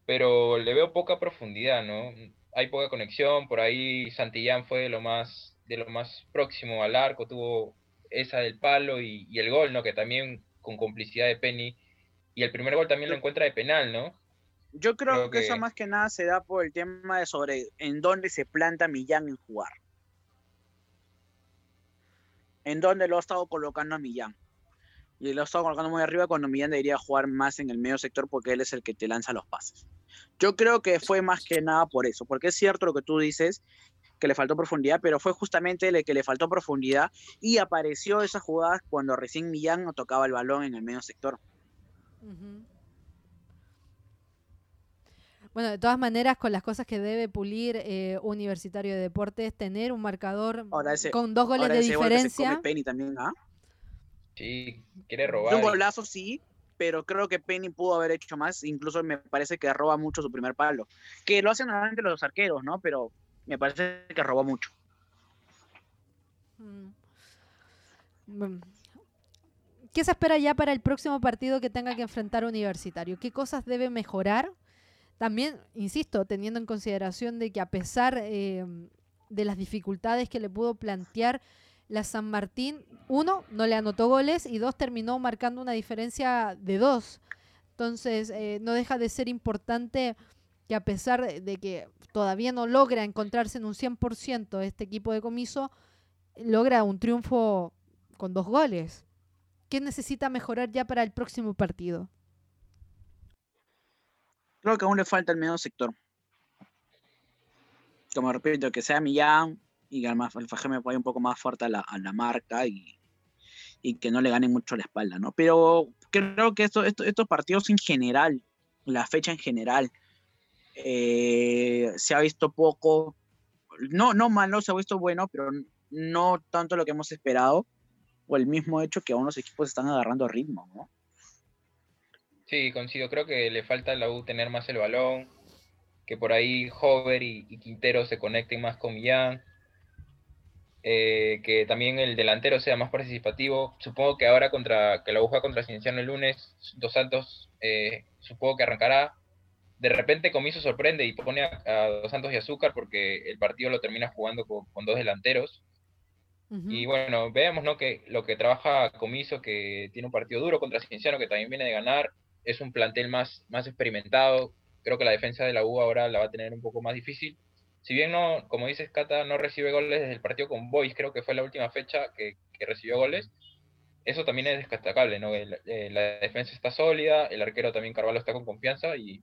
pero le veo poca profundidad, ¿no? Hay poca conexión, por ahí Santillán fue lo más, de lo más próximo al arco, tuvo esa del palo y, el gol, ¿no? Que también con complicidad de Penny. Y el primer gol también lo encuentra de penal, ¿no? Yo creo, que, eso más que nada se da por el tema de sobre en dónde se planta Millán en jugar. En dónde lo ha estado colocando a Millán. Y lo ha estado colocando muy arriba cuando Millán debería jugar más en el medio sector porque él es el que te lanza los pases. Yo creo que fue más que nada por eso, porque es cierto lo que tú dices, que le faltó profundidad, pero fue justamente el que le faltó profundidad y apareció esa jugada cuando recién Millán no tocaba el balón en el medio sector. Bueno, de todas maneras, con las cosas que debe pulir eh, Universitario de Deportes, tener un marcador con dos goles de diferencia. Penny también, ¿ah? Sí, quiere robar. Un golazo, sí, pero creo que Penny pudo haber hecho más. Incluso me parece que roba mucho su primer palo. Que lo hacen normalmente los arqueros, ¿no? Pero me parece que robó mucho. Mm. ¿Qué se espera ya para el próximo partido que tenga que enfrentar Universitario? ¿Qué cosas debe mejorar? También, insisto, teniendo en consideración de que a pesar eh, de las dificultades que le pudo plantear la San Martín, uno, no le anotó goles y dos, terminó marcando una diferencia de dos. Entonces, eh, no deja de ser importante que a pesar de que todavía no logra encontrarse en un 100% este equipo de comiso, logra un triunfo con dos goles. ¿Qué necesita mejorar ya para el próximo partido? Creo que aún le falta el medio sector. Como repito, que sea Millán y que además el Fajeme vaya un poco más fuerte a la, marca y, y, que no le gane mucho la espalda, ¿no? Pero creo que esto, estos partidos en general, la fecha en general, eh, se ha visto poco, no, no malo, se ha visto bueno, pero no tanto lo que hemos esperado, o el mismo hecho que aún los equipos están agarrando ritmo, ¿no? Sí, coincido, creo que le falta a la U tener más el balón, que por ahí Hover y, Quintero se conecten más con Millán, eh, que también el delantero sea más participativo. Supongo que ahora contra que la juega contra Cienciano el lunes, Dos Santos eh, supongo que arrancará. De repente Comiso sorprende y pone a, Dos Santos y Azúcar porque el partido lo termina jugando con dos delanteros. Y bueno, veamos ¿no? que lo que trabaja Comiso, que tiene un partido duro contra Cienciano, que también viene de ganar, es un plantel más, más experimentado. Creo que la defensa de la U ahora la va a tener un poco más difícil. Si bien no, como dices, Cata, no recibe goles desde el partido con Boys, creo que fue la última fecha que, recibió goles. Eso también es destacable, ¿no? Eh, la defensa está sólida, el arquero también Carvalho está con confianza y,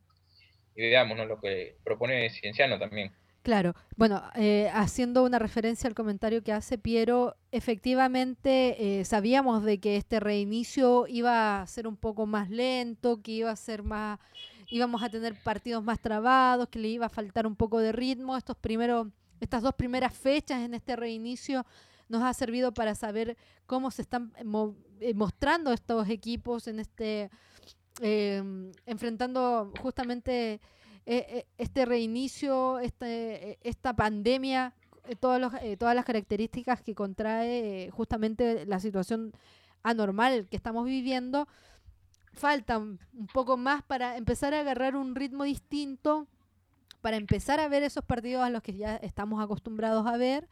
y veamos ¿no? lo que propone Cienciano también. Claro, bueno, eh, haciendo una referencia al comentario que hace Piero, efectivamente eh, sabíamos de que este reinicio iba a ser un poco más lento, que iba a ser más, íbamos a tener partidos más trabados, que le iba a faltar un poco de ritmo. Estos primeros, estas dos primeras fechas en este reinicio nos ha servido para saber cómo se están eh, mostrando estos equipos en este, enfrentando justamente eh, eh, este reinicio, este, eh, esta pandemia, todos los, todas las características que contrae justamente la situación anormal que estamos viviendo, faltan un poco más para empezar a agarrar un ritmo distinto, para empezar a ver esos partidos a los que ya estamos acostumbrados a ver.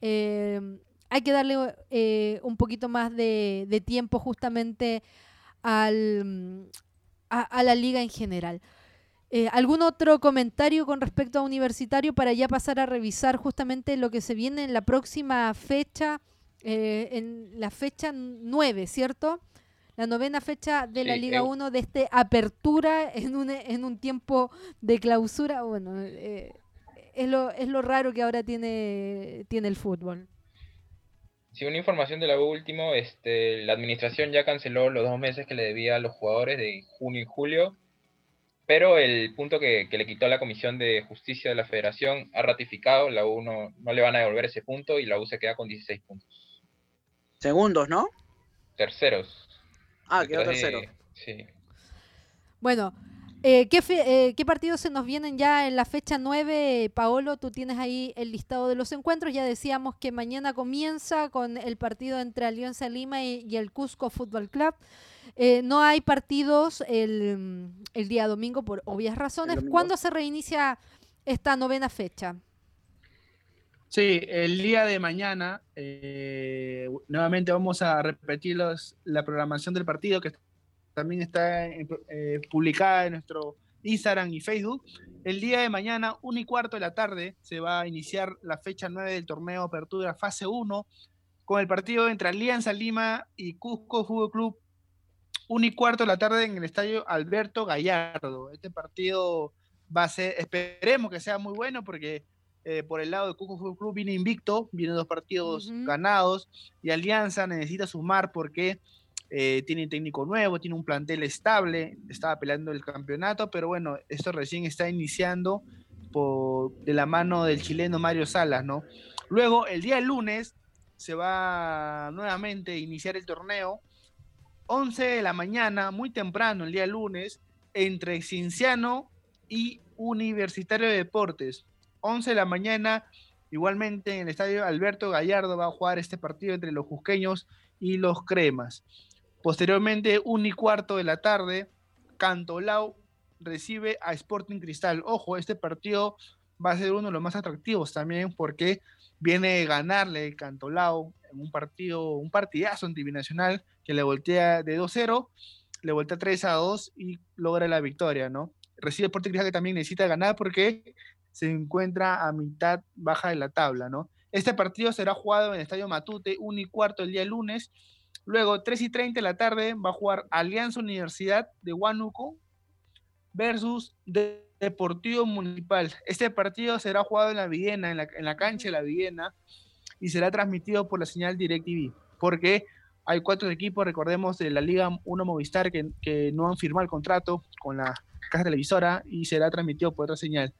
hay que darle un poquito más de, tiempo justamente al, a, la liga en general. Eh, ¿Algún otro comentario con respecto a Universitario para ya pasar a revisar justamente lo que se viene en la próxima fecha, eh, en la fecha 9, ¿cierto? La novena fecha de la Liga 1 de este apertura en un, en un tiempo de clausura. Bueno, eh, es, lo, es lo raro que ahora tiene, tiene el fútbol. Sí, una información de la último, este, la administración ya canceló los dos meses que le debía a los jugadores de junio y julio pero el punto que, le quitó la Comisión de Justicia de la Federación ha ratificado, la U no, le van a devolver ese punto y la U se queda con 16 puntos. Segundos, ¿no? Terceros. Ah, quedó tercero. Sí. Bueno, eh, ¿qué, eh, ¿qué, partidos se nos vienen ya en la fecha 9? Paolo, tú tienes ahí el listado de los encuentros. Ya decíamos que mañana comienza con el partido entre Alianza Lima y el Cusco Fútbol Club. Eh, no hay partidos el, el, día domingo por obvias razones. ¿Cuándo se reinicia esta novena fecha? Sí, el día de mañana eh, nuevamente vamos a repetir la programación del partido que también está eh, publicada en nuestro Instagram y Facebook. El día de mañana, 1 y cuarto de la tarde, se va a iniciar la fecha 9 del torneo Apertura Fase 1 con el partido entre Alianza Lima y Cusco Fútbol Club 1 y cuarto de la tarde en el estadio Alberto Gallardo. Este partido va a ser, esperemos que sea muy bueno porque eh, por el lado de Cuco Fútbol Club viene invicto, viene dos partidos ganados y Alianza necesita sumar porque eh, tiene técnico nuevo, tiene un plantel estable, estaba peleando el campeonato, pero bueno, esto recién está iniciando por, de la mano del chileno Mario Salas, ¿no? Luego, el día lunes se va nuevamente a iniciar el torneo 11 de la mañana, muy temprano, el día lunes, entre Cinciano y Universitario de Deportes. 11 de la mañana, igualmente en el estadio Alberto Gallardo va a jugar este partido entre los Jusqueños y los Cremas. Posteriormente, un y cuarto de la tarde, Cantolao recibe a Sporting Cristal. Ojo, este partido va a ser uno de los más atractivos también porque viene a ganarle Cantolao en un partido, un partidazo antibinacional que le voltea de 2-0, le voltea 3-2 y logra la victoria, ¿no? Recibe Sporting Cristal que también necesita ganar porque se encuentra a mitad baja de la tabla, ¿no? Este partido será jugado en el Estadio Matute, 1 y cuarto el día lunes. Luego, 3 y 30 de la tarde, va a jugar Alianza Universidad de Huánuco versus Deportivo Municipal. Este partido será jugado en la Viena, en la, en la cancha de la Viena, y será transmitido por la señal DirecTV, porque hay cuatro equipos, recordemos, de la Liga 1 Movistar que, que no han firmado el contrato con la casa televisora y será transmitido por otra señal.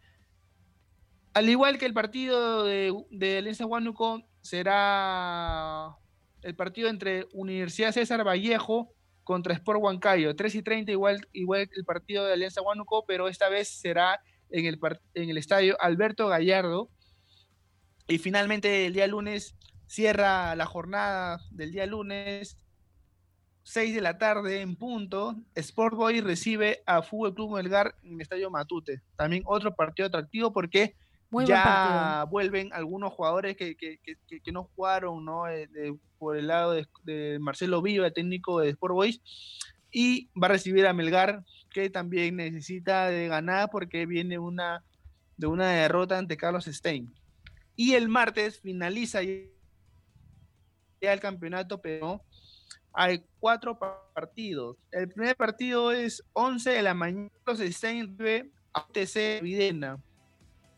Al igual que el partido de, Alianza Huánuco, será el partido entre Universidad César Vallejo contra Sport Huancayo. 3 y 30, igual, igual el partido de Alianza Huánuco, pero esta vez será en el, en el estadio Alberto Gallardo. Y finalmente el día lunes cierra la jornada del día lunes, 6 de la tarde en punto. Sport Boy recibe a Fútbol Club Melgar en el estadio Matute. También otro partido atractivo porque ya vuelven algunos jugadores que, que, que, no jugaron ¿no? Eh, por el lado de, Marcelo Viva, técnico de Sport Boys, y va a recibir a Melgar, que también necesita de ganar porque viene una, de una derrota ante Carlos Stein. Y el martes finaliza ya el campeonato, pero hay cuatro partidos. El primer partido es 11 de la mañana, Carlos Stein a UTC Videna.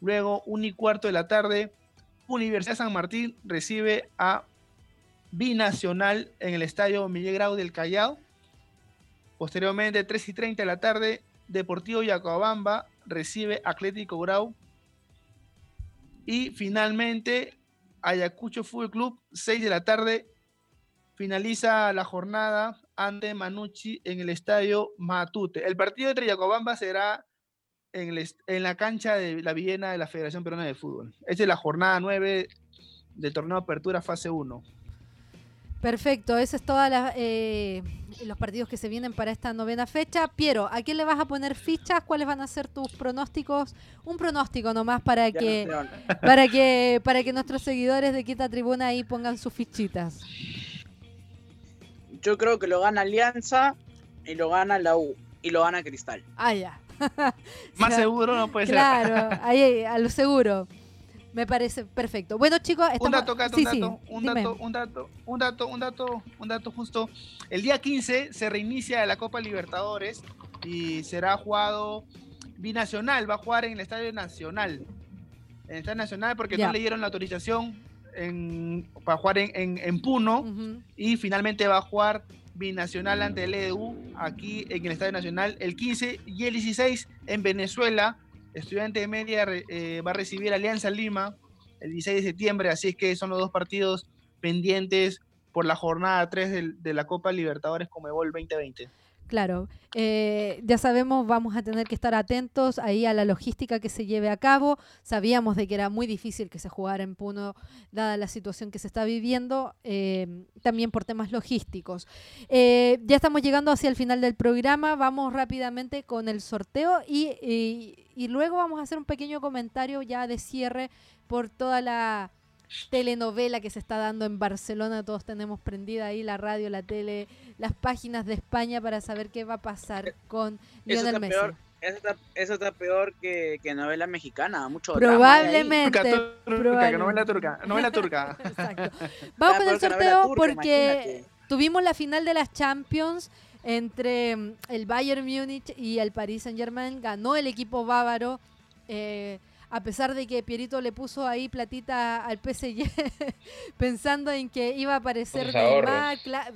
Luego, un y cuarto de la tarde, Universidad San Martín recibe a Binacional en el estadio Miguel Grau del Callao. Posteriormente, 3 y 30 de la tarde, Deportivo Yacobamba recibe Atlético Grau. Y finalmente, Ayacucho Fútbol Club, 6 de la tarde, finaliza la jornada ante Manucci en el estadio Matute. El partido entre Yacobamba será en, la cancha de la Viena de la Federación Peruana de Fútbol. Esta es la jornada 9 del torneo de apertura fase 1. Perfecto, esos es todos eh, los partidos que se vienen para esta novena fecha. Piero, ¿a quién le vas a poner fichas? ¿Cuáles van a ser tus pronósticos? Un pronóstico nomás para que, para que, para que nuestros seguidores de Quita Tribuna ahí pongan sus fichitas. Yo creo que lo gana Alianza y lo gana la U y lo gana Cristal. Ah, ya. Más seguro no puede ser. Claro, ahí a lo seguro. Me parece perfecto. Bueno, chicos, un dato, un, dato, un, dato, un dato, un dato, un dato, un dato justo. El día 15 se reinicia la Copa Libertadores y será jugado binacional, va a jugar en el Estadio Nacional. En el Estadio Nacional porque no le dieron la autorización para jugar en, Puno y finalmente va a jugar binacional ante el EDU aquí en el Estadio Nacional el 15 y el 16 en Venezuela. Estudiante de Media eh, va a recibir Alianza Lima el 16 de septiembre, así es que son los dos partidos pendientes por la jornada 3 de, de la Copa Libertadores Comebol 2020. Claro, eh, ya sabemos, vamos a tener que estar atentos ahí a la logística que se lleve a cabo. Sabíamos de que era muy difícil que se jugara en Puno, dada la situación que se está viviendo, eh, también por temas logísticos. Eh, ya estamos llegando hacia el final del programa, vamos rápidamente con el sorteo y, y luego vamos a hacer un pequeño comentario ya de cierre por toda la telenovela que se está dando en Barcelona. Todos tenemos prendida ahí la radio, la tele, las páginas de España para saber qué va a pasar con Lionel Messi. eso, está, peor que, novela mexicana, mucho Probablemente. novela turca, novela turca. Vamos con el sorteo porque tuvimos la final de las Champions entre mm, el Bayern Múnich y el Paris Saint Germain. Ganó el equipo bávaro. Eh, a pesar de que Pierito le puso ahí platita al PSG pensando en que iba a aparecer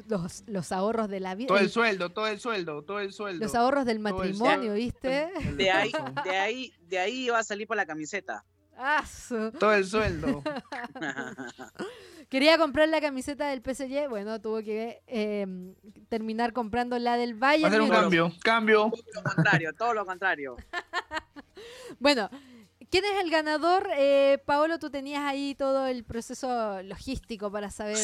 los, los, ahorros de la vida. Todo el sueldo, todo el sueldo, todo el sueldo. Los ahorros del matrimonio, ¿viste? De ahí, de ahí, de ahí iba a salir por la camiseta. Ah, todo el sueldo. Quería comprar la camiseta del PSG, bueno, tuvo que em, terminar comprando la del Bayern. Hacer un cambio, cambio. Todo lo contrario, todo lo contrario. bueno, ¿Quién es el ganador? Eh, Paolo, tú tenías ahí todo el proceso logístico para saber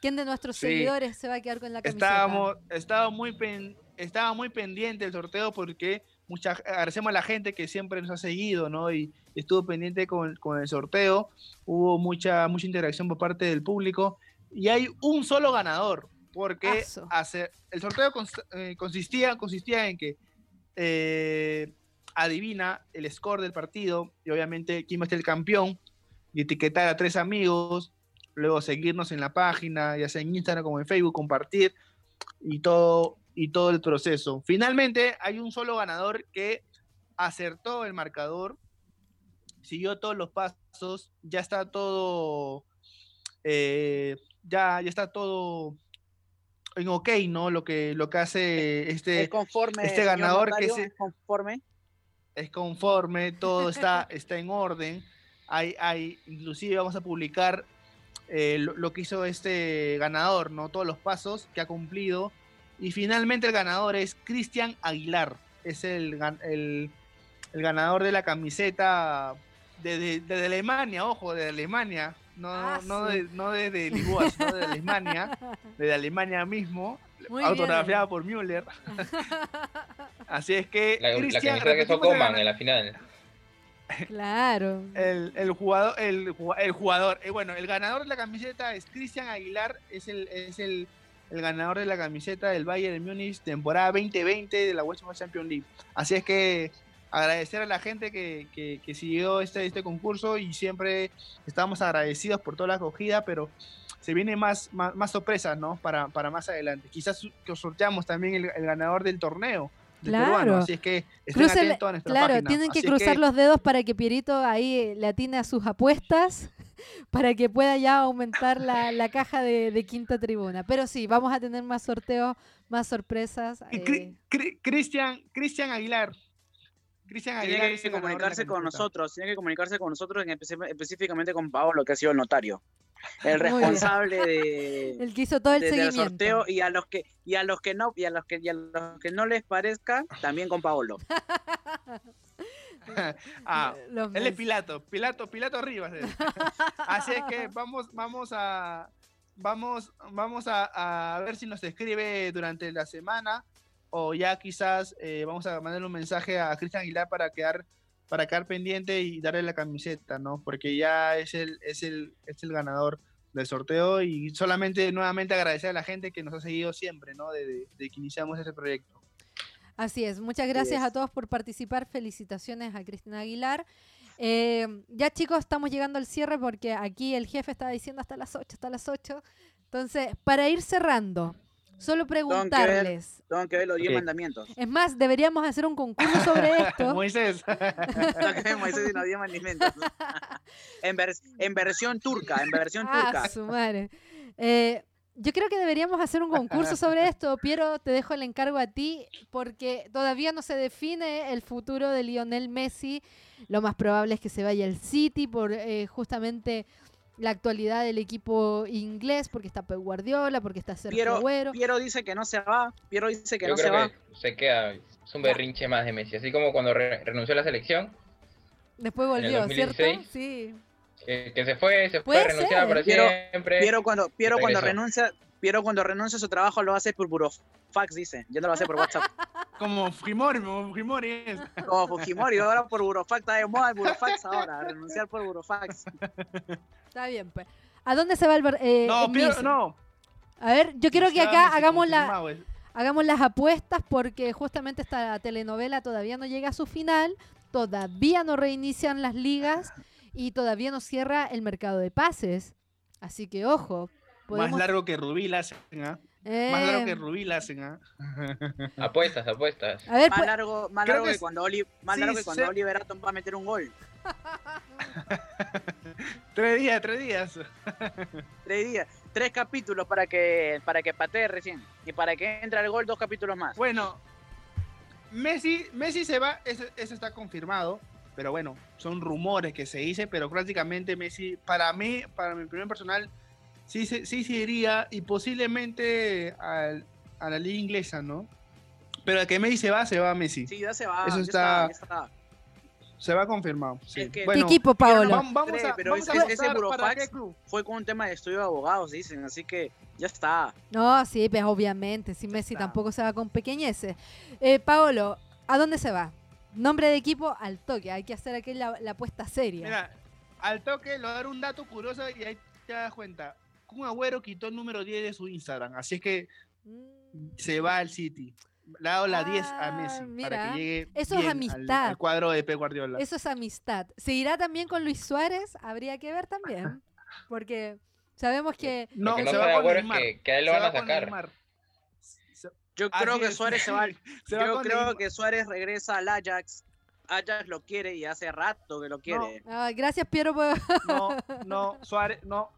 quién de nuestros seguidores se va a quedar con la camiseta. Estábamos, estaba, muy estaba muy pendiente el sorteo porque mucha, agradecemos a la gente que siempre nos ha seguido, ¿no? Y, estuvo pendiente con, el sorteo. Hubo mucha, mucha interacción por parte del público. Y hay un solo ganador, porque el sorteo eh, consistía, consistía en que eh, adivina el score del partido y obviamente quién va a ser el campeón y etiquetar a tres amigos, luego seguirnos en la página, ya sea en Instagram como en Facebook, compartir y todo, y todo el proceso. Finalmente hay un solo ganador que acertó el marcador, siguió todos los pasos, ya está todo, eh, ya, ya está todo en ok, ¿no? Lo que, lo que hace este, Es conforme. este ganador que es conforme. Es conforme, todo está, está en orden. Hay, hay, inclusive vamos a publicar eh, lo, lo que hizo este ganador, ¿no? Todos los pasos que ha cumplido. Y finalmente el ganador es Cristian Aguilar. Es el, el, el ganador de la camiseta de- de Alemania, ojo, de Alemania. No, Ah, no, de, no desde Lisboa, sino de Alemania, de Alemania mismo, Muy autografiada bien. por Müller. Así es que La, camiseta que el Coman en la final. Claro. el, el jugador, el, el jugador, eh, bueno, el ganador de la camiseta es Cristian Aguilar, es el, es el, el ganador de la camiseta del Bayern de Múnich, temporada 2020 de la UEFA Champions League. Así es que agradecer a la gente que, que, que siguió este, este concurso y siempre estamos agradecidos por toda la acogida, pero se vienen más, más, más sorpresas, ¿no? Para, para más adelante. Quizás que os sorteamos también el, el ganador del torneo. del Claro. peruano, así es que estén Crucen- a nuestra claro, página. tienen que Así es cruzar los dedos para que Pierito ahí le atine a sus apuestas, para que pueda ya aumentar la, la caja de, de quinta tribuna. Pero sí, vamos a tener más sorteos, más sorpresas. Eh, Cri- Cri- Cristian Cristian Aguilar. Cristian Aguilar Tiene que comunicarse con nosotros, tiene que comunicarse con nosotros, en específicamente con Paolo, que ha sido el notario. El responsable de, el que hizo todo el de- del seguimiento. sorteo y a los que y a los que no y a los que y a los que no les parezca también con Paolo Ah, él es. Pilato, Pilato, Pilato Rivas. él. Así es que vamos, vamos a vamos, vamos a, a ver si nos escribe durante la semana o ya quizás eh, vamos a mandarle un mensaje a Cristian Aguilar para quedar para quedar pendiente y darle la camiseta, ¿no? Porque ya es el es el es el ganador del sorteo y solamente nuevamente agradecer a la gente que nos ha seguido siempre, ¿no? Desde de que iniciamos ese proyecto. Así es. Muchas gracias es. a todos por participar. Felicitaciones a Cristina Aguilar. Eh, ya chicos, estamos llegando al cierre porque aquí el jefe estaba diciendo hasta las 8, hasta las 8. Entonces, para ir cerrando, solo preguntarles. tengo que ver los 10 Ok. mandamientos Es más, deberíamos hacer un concurso sobre esto. Moisés. Tengo que ver Moisés y los 10 mandamientos en, vers- en versión turca en versión Ah, turca su madre. Eh, yo creo que deberíamos hacer un concurso sobre esto. Piero, te dejo el encargo a ti porque todavía no se define el futuro de Lionel Messi. Lo más probable es que se vaya al City por eh, justamente la actualidad del equipo inglés, porque está Pep Guardiola, porque está Sergio Piero, Agüero. Piero dice que no se va Piero dice que Yo no se va se queda. Es un berrinche más de Messi. Así como cuando re- renunció a la selección, Después en el volvió, ¿cierto? 2016. Sí. que, que se fue, se fue, renunciaba para Piero- siempre. Piero cuando Piero cuando renuncia Piero cuando renuncia a su trabajo lo hace por burofax dice ya no lo hace por WhatsApp Como Fujimori, como Fujimori es. como Fujimori ahora por burofax está de moda el burofax ahora renunciar por burofax Está bien, pues. ¿A dónde se va el, eh, No, Messi? no. A ver, yo quiero que acá hagamos la, es- hagamos las apuestas porque justamente esta telenovela todavía no llega a su final, todavía no reinician las ligas y todavía no cierra el mercado de pases. Así que ojo, Más largo que Rubí la hacen, Más largo que Eh, Rubí la hacen, ¿ah? Apuestas, apuestas. a ver, más pues, largo más creo largo que que, es- cuando Oli, más sí, largo que cuando se- Oliver Atom va a meter un gol. Tres días, tres días. tres días. Tres capítulos para que para que patee recién. Y para que entre al gol dos capítulos más. Bueno, Messi, Messi se va, eso, eso está confirmado, pero bueno, son rumores que se dice, pero prácticamente Messi, para mí, para mi primer personal, sí, se- sí se iría y posiblemente al- a la liga inglesa, ¿no? Pero el que Messi se va, se va Messi. sí ya se va Eso ya está- ya está. Se va confirmado. sí. Es que- ¿qué equipo, Paolo? vamos, vamos a, pero vamos ese- a ese fue con un tema de estudio de abogados dicen así que ya está No, sí, pues obviamente, si Messi Está. tampoco se va con pequeñeces. Eh, Paolo, ¿a dónde se va? Nombre de equipo al toque, hay que hacer aquí la, la apuesta seria. Mira, al toque le voy a dar un dato curioso y ahí te das cuenta. Kun Agüero quitó el número 10 de su Instagram, así es que Mm, se va al City. Le ha dado la 10 a Ah, Messi mira, para que llegue eso es bien al- amistad. Al, cuadro de Pep Guardiola. Eso es amistad. ¿Se irá también con Luis Suárez? Habría que ver también. Porque sabemos que no, Lo que no se va con acuerdo es Neymar. que, que a él lo van a sacar. Neymar. Yo así creo que es. Suárez se va Se va yo creo Neymar. que Suárez regresa al Ajax Ajax lo quiere y hace rato que lo quiere. Ah, gracias, Piero. por- No, no, Suárez, no.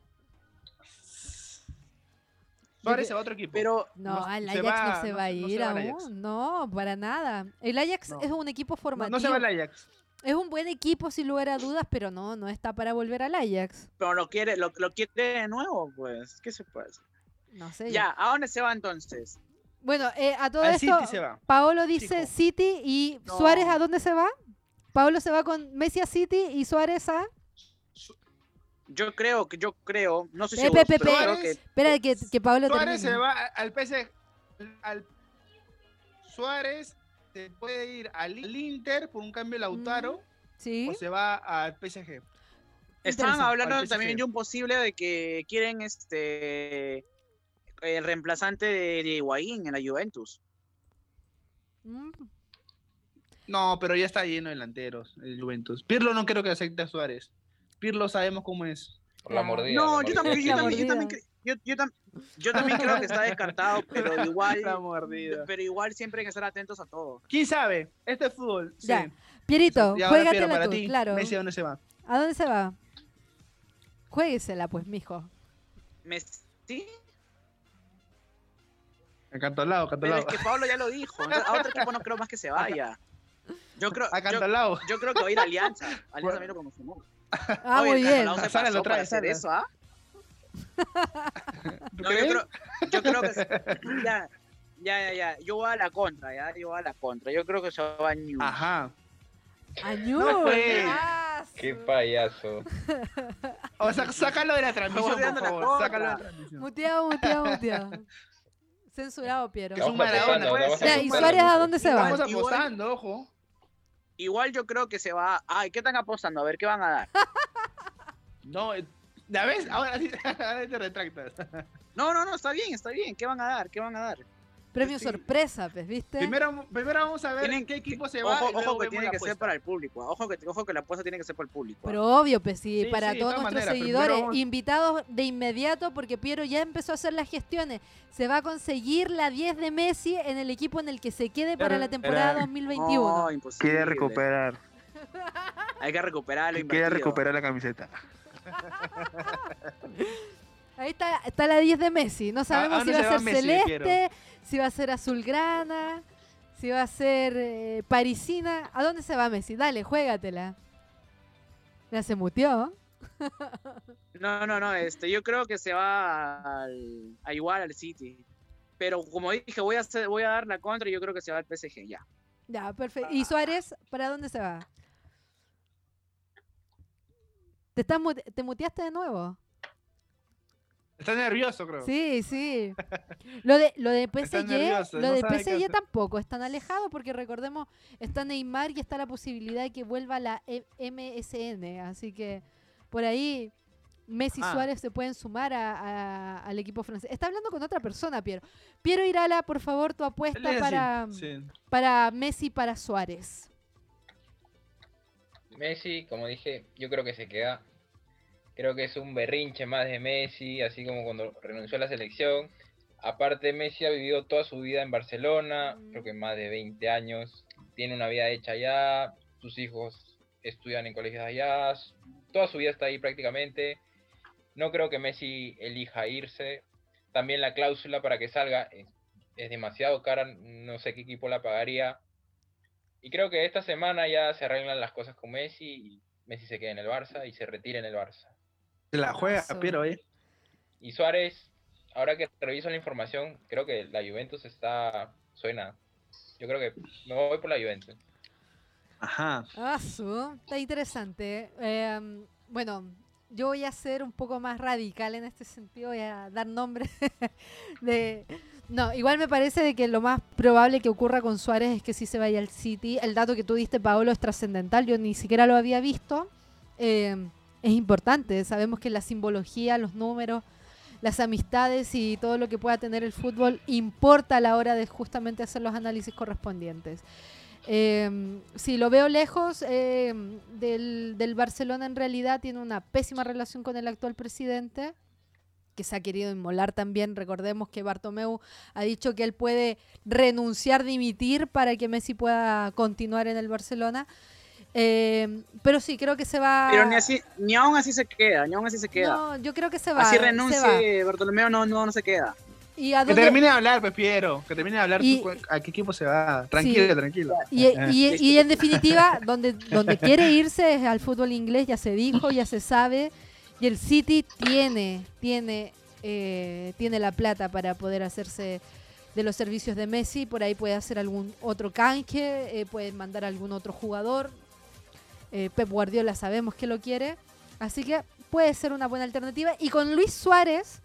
Suárez se va a otro equipo. Pero No, No, se Ajax va- no se no va a no ir Ajax. aún. No, para nada. El Ajax No. es un equipo no, formativo. no se va al Ajax. Es un buen equipo, sin lugar a dudas, pero no, no está para volver al Ajax. pero lo quiere, lo, lo quiere de nuevo, pues. ¿Qué se puede hacer? No sé. Ya, ¿a dónde se va entonces? Bueno, eh, a todo Al esto, City se va. Paolo dice Chico. City y No. Suárez, ¿a dónde se va? Paolo se va con Messi a City y Suárez a... Yo creo que, yo creo, no sé si Pepe, Pepe. creo que Espera que, que Paolo Suárez termine. se va al PSG. Al, Suárez se puede ir al Inter por un cambio de Lautaro Sí. o se va al PSG. Estaban hablando también de un posible de que quieren este el reemplazante de, de Higuaín en la Juventus. Mm, No, pero ya está lleno de delanteros el Juventus. Pirlo no creo que acepte a Suárez. Pirlo sabemos cómo es. Por la mordida. No, la yo mordida. también, yo también, yo también, yo, yo tam- yo también creo que está descartado, pero igual, La mordida. pero igual siempre hay que estar atentos a todo. ¿Quién sabe? Este es fútbol. sí. Ya, Pierito, juégatela para tú, ti, claro. Messi, ¿a dónde se va? ¿A dónde se va? Juéguesela, pues, mijo. Messi, Acantolado, pero es acantolado. que Pablo ya lo dijo. entonces, a otro equipo no creo más que se vaya. Yo creo, yo, Acantolado. yo creo que va a ir a Alianza. Alianza también lo promocionó. Ah, Oye, muy bien. Se lo trae, sala. eso, ¿ah? ¿Tú No, yo creo, yo creo que ya, ya, ya, ya. Yo voy a la contra, ya. Yo voy a la contra. Yo creo que se va a New. Ajá. No, pues. Qué payaso. O sea, sácalo de la transmisión, por favor. Sácalo de la contra. transmisión. Muteado, muteado, muteado. Censurado, Piero. Es un Maradona, ¿y. Suárez a dónde se va? Estamos apostando, ojo. Igual yo creo que se va. Ay, ¿qué están apostando? A ver, ¿qué van a dar? No, eh, ¿ya ves? Ahora sí ahora te retractas. No, no, no, está bien, está bien. ¿Qué van a dar? ¿Qué van a dar? Premio Sí. sorpresa, pues, ¿viste? Primero, primero vamos a ver Tienen qué equipo se Ojo, va. y luego ojo que tiene que ser para el público. Ojo que, ojo que la apuesta tiene que ser para el público. ¿ah? Pero obvio, pues sí, Sí, para sí, todos nuestros seguidores, vamos- invitados de inmediato, porque Piero ya empezó a hacer las gestiones. Se va a conseguir la 10 de Messi en el equipo en el que se quede para la temporada Era- 2021. No, imposible. Quiere recuperar. Hay que recuperar Quiere recuperar la camiseta. Ahí está, está la 10 de Messi. No sabemos si va a se ser Messi, celeste, si va a ser azulgrana, si va a ser eh, parisina. ¿A dónde se va Messi? Dale, juégatela. Ya se muteó. No, no, no, este, yo creo que se va al, a igual al City. Pero como dije, voy a hacer, voy a dar la contra y yo creo que se va al PSG ya. Ya, perfecto. ¿Y Suárez, para dónde se va? ¿Te, estás mute- ¿Te muteaste de nuevo? Está nervioso, creo. Sí, sí. Lo de, lo de PSG, nervioso, lo no de PSG tampoco es tan alejado porque recordemos, está Neymar y está la posibilidad de que vuelva la E- MSN. Así que por ahí Messi y Ah. Suárez se pueden sumar a- a- al equipo francés. Está hablando con otra persona, Piero. Piero Irala, por favor, tu apuesta para, sí. para Messi para Suárez. Messi, como dije, yo creo que se queda. Creo que es un berrinche más de Messi, así como cuando renunció a la selección. Aparte, Messi ha vivido toda su vida en Barcelona, creo que más de 20 años. Tiene una vida hecha allá, sus hijos estudian en colegios allá, toda su vida está ahí prácticamente. No creo que Messi elija irse. También la cláusula para que salga es, es demasiado cara, no sé qué equipo la pagaría. Y creo que esta semana ya se arreglan las cosas con Messi y Messi se queda en el Barça y se retira en el Barça. Se la juega, Aso. Piero, ¿eh? Y Suárez, ahora que reviso la información, creo que la Juventus está suena. Yo creo que me voy por la Juventus. Ajá. Ah, su, está interesante. Eh, bueno, yo voy a ser un poco más radical en este sentido, voy a dar nombres de... No, igual me parece de que lo más probable que ocurra con Suárez es que sí se vaya al City. El dato que tú diste, Paolo, es trascendental, yo ni siquiera lo había visto. Eh, es importante, sabemos que la simbología, los números, las amistades y todo lo que pueda tener el fútbol importa a la hora de justamente hacer los análisis correspondientes. Eh, si lo veo lejos, eh, del, del Barcelona en realidad tiene una pésima relación con el actual presidente, que se ha querido inmolar también. Recordemos que Bartomeu ha dicho que él puede renunciar, dimitir para que Messi pueda continuar en el Barcelona. Eh, pero sí, creo que se va. Pero ni así, ni aún así se queda, ni aún así se queda. No, yo creo que se va. así se va. renuncie Bartolomeo, no, no, no se queda. ¿Y a Que termine de hablar, pues Piero. Que termine de hablar Y- a qué equipo se va. Tranquilo, Sí. tranquilo. Y, y- y en definitiva, donde, donde quiere irse es al fútbol inglés, ya se dijo, ya se sabe. Y el City tiene, tiene, eh, tiene la plata para poder hacerse de los servicios de Messi. Por ahí puede hacer algún otro canje, eh, puede mandar algún otro jugador. Eh, Pep Guardiola sabemos que lo quiere. Así que puede ser una buena alternativa. Y con Luis Suárez,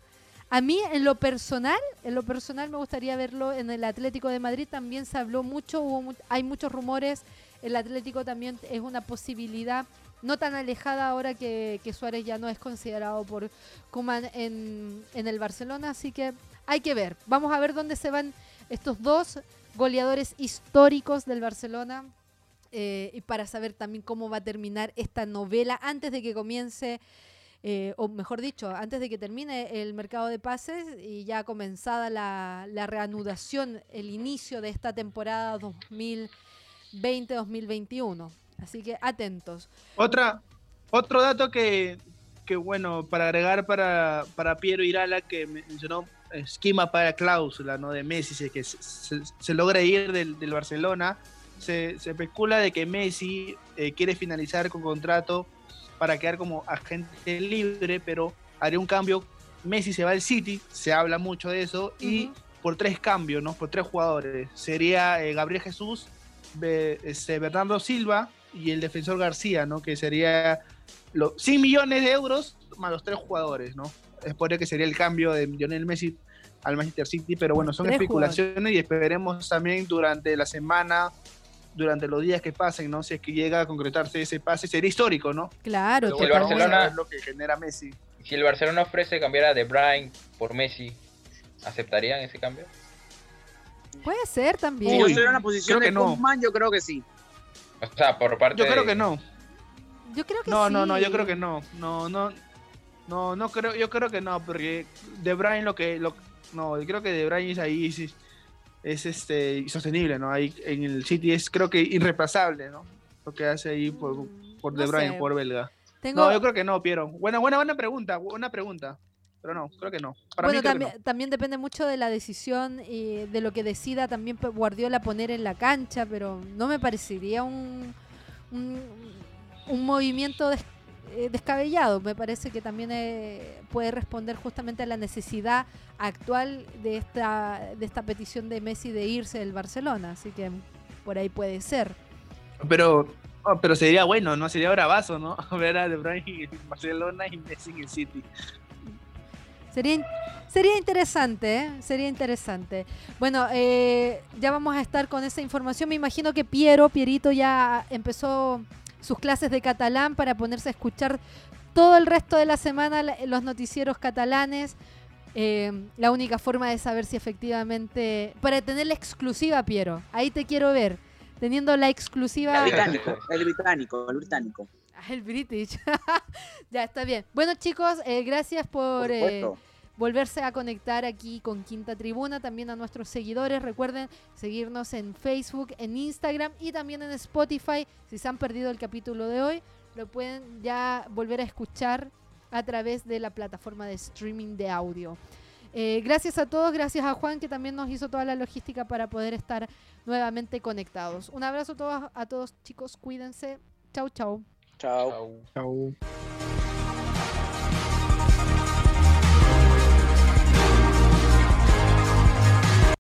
a mí en lo personal, en lo personal me gustaría verlo en el Atlético de Madrid. También se habló mucho, hubo mu- hay muchos rumores. El Atlético también es una posibilidad no tan alejada ahora que, Suárez ya no es considerado por Koeman en, en el Barcelona. Así que hay que ver. Vamos a ver dónde se van estos dos goleadores históricos del Barcelona. Eh, y para saber también cómo va a terminar esta novela antes de que comience eh, o mejor dicho, antes de que termine el mercado de pases y ya comenzada la, reanudación, el inicio de esta temporada 2020-2021. Así que atentos. Otra, otro dato que, que bueno, para agregar para, para Piero Irala, que mencionó esquema para cláusula ¿no? de Messi, si es que se, se- se logra ir del, del Barcelona, se, se especula de que Messi eh, quiere finalizar con contrato para quedar como agente libre, pero haría un cambio. Messi se va al City, se habla mucho de eso, y por tres cambios, ¿no? Por tres jugadores. Sería eh, Gabriel Jesús, este, Bernardo Silva y el defensor García, ¿no? Que sería los 100 millones de euros más los tres jugadores, ¿no? Es por que sería el cambio de Lionel Messi al Manchester City, pero bueno, son especulaciones y esperemos también durante la semana, durante los días que pasen, ¿no? Si es que llega a concretarse ese pase, sería histórico, ¿no? Claro, Pero el. Barcelona- Es lo que genera Messi. Si el Barcelona ofrece cambiar a De Bruyne por Messi, ¿aceptarían ese cambio? puede ser Si también. yo estuviera en la posición creo que de no. Koeman, yo creo que sí. O sea, por parte Yo creo de- que no. Yo creo que No, sí. no, no, yo creo que no. No, no. No, no creo, yo creo que no, porque De Bruyne lo que lo, no, yo creo que De Bruyne es ahí es, es, este insostenible, ¿no? Ahí en el City es creo que irreemplazable, ¿no? Lo que hace ahí por, por no De Bruyne, sé. por belga. Tengo, No, yo creo que no, Piero. Buena, buena, buena pregunta, buena pregunta. Pero no, creo que no. Para bueno, mí también, también depende mucho de la decisión y de lo que decida también Guardiola poner en la cancha, pero no me parecería un, un, un movimiento des- eh, descabellado. Me parece que también eh, puede responder justamente a la necesidad actual de esta, de esta petición de Messi de irse del Barcelona, así que por ahí puede ser. Pero, oh, pero sería bueno, ¿no? Sería bravazo, ¿no? Ver a De Bruyne en Barcelona y Messi en el City. Sería, sería interesante, ¿eh? Sería interesante. Bueno, eh, ya vamos a estar con esa información. Me imagino que Piero, Pierito ya empezó sus clases de catalán para ponerse a escuchar todo el resto de la semana los noticieros catalanes. Eh, la única forma de saber si efectivamente... Para tener la exclusiva, Piero. Ahí te quiero ver. Teniendo la exclusiva... El británico, el británico, el británico. Ah, El British. ya está bien. Bueno, chicos, eh, gracias por, Por eh. Volverse a conectar aquí con Quinta Tribuna. También a nuestros seguidores. Recuerden seguirnos en Facebook, en Instagram y también en Spotify. Si se han perdido el capítulo de hoy, lo pueden ya volver a escuchar a través de la plataforma de streaming de audio. Eh, gracias a todos, gracias a Juan que también nos hizo toda la logística para poder estar nuevamente conectados. Un abrazo a todos, a todos chicos, cuídense. Chau, chau. Chau. Chau.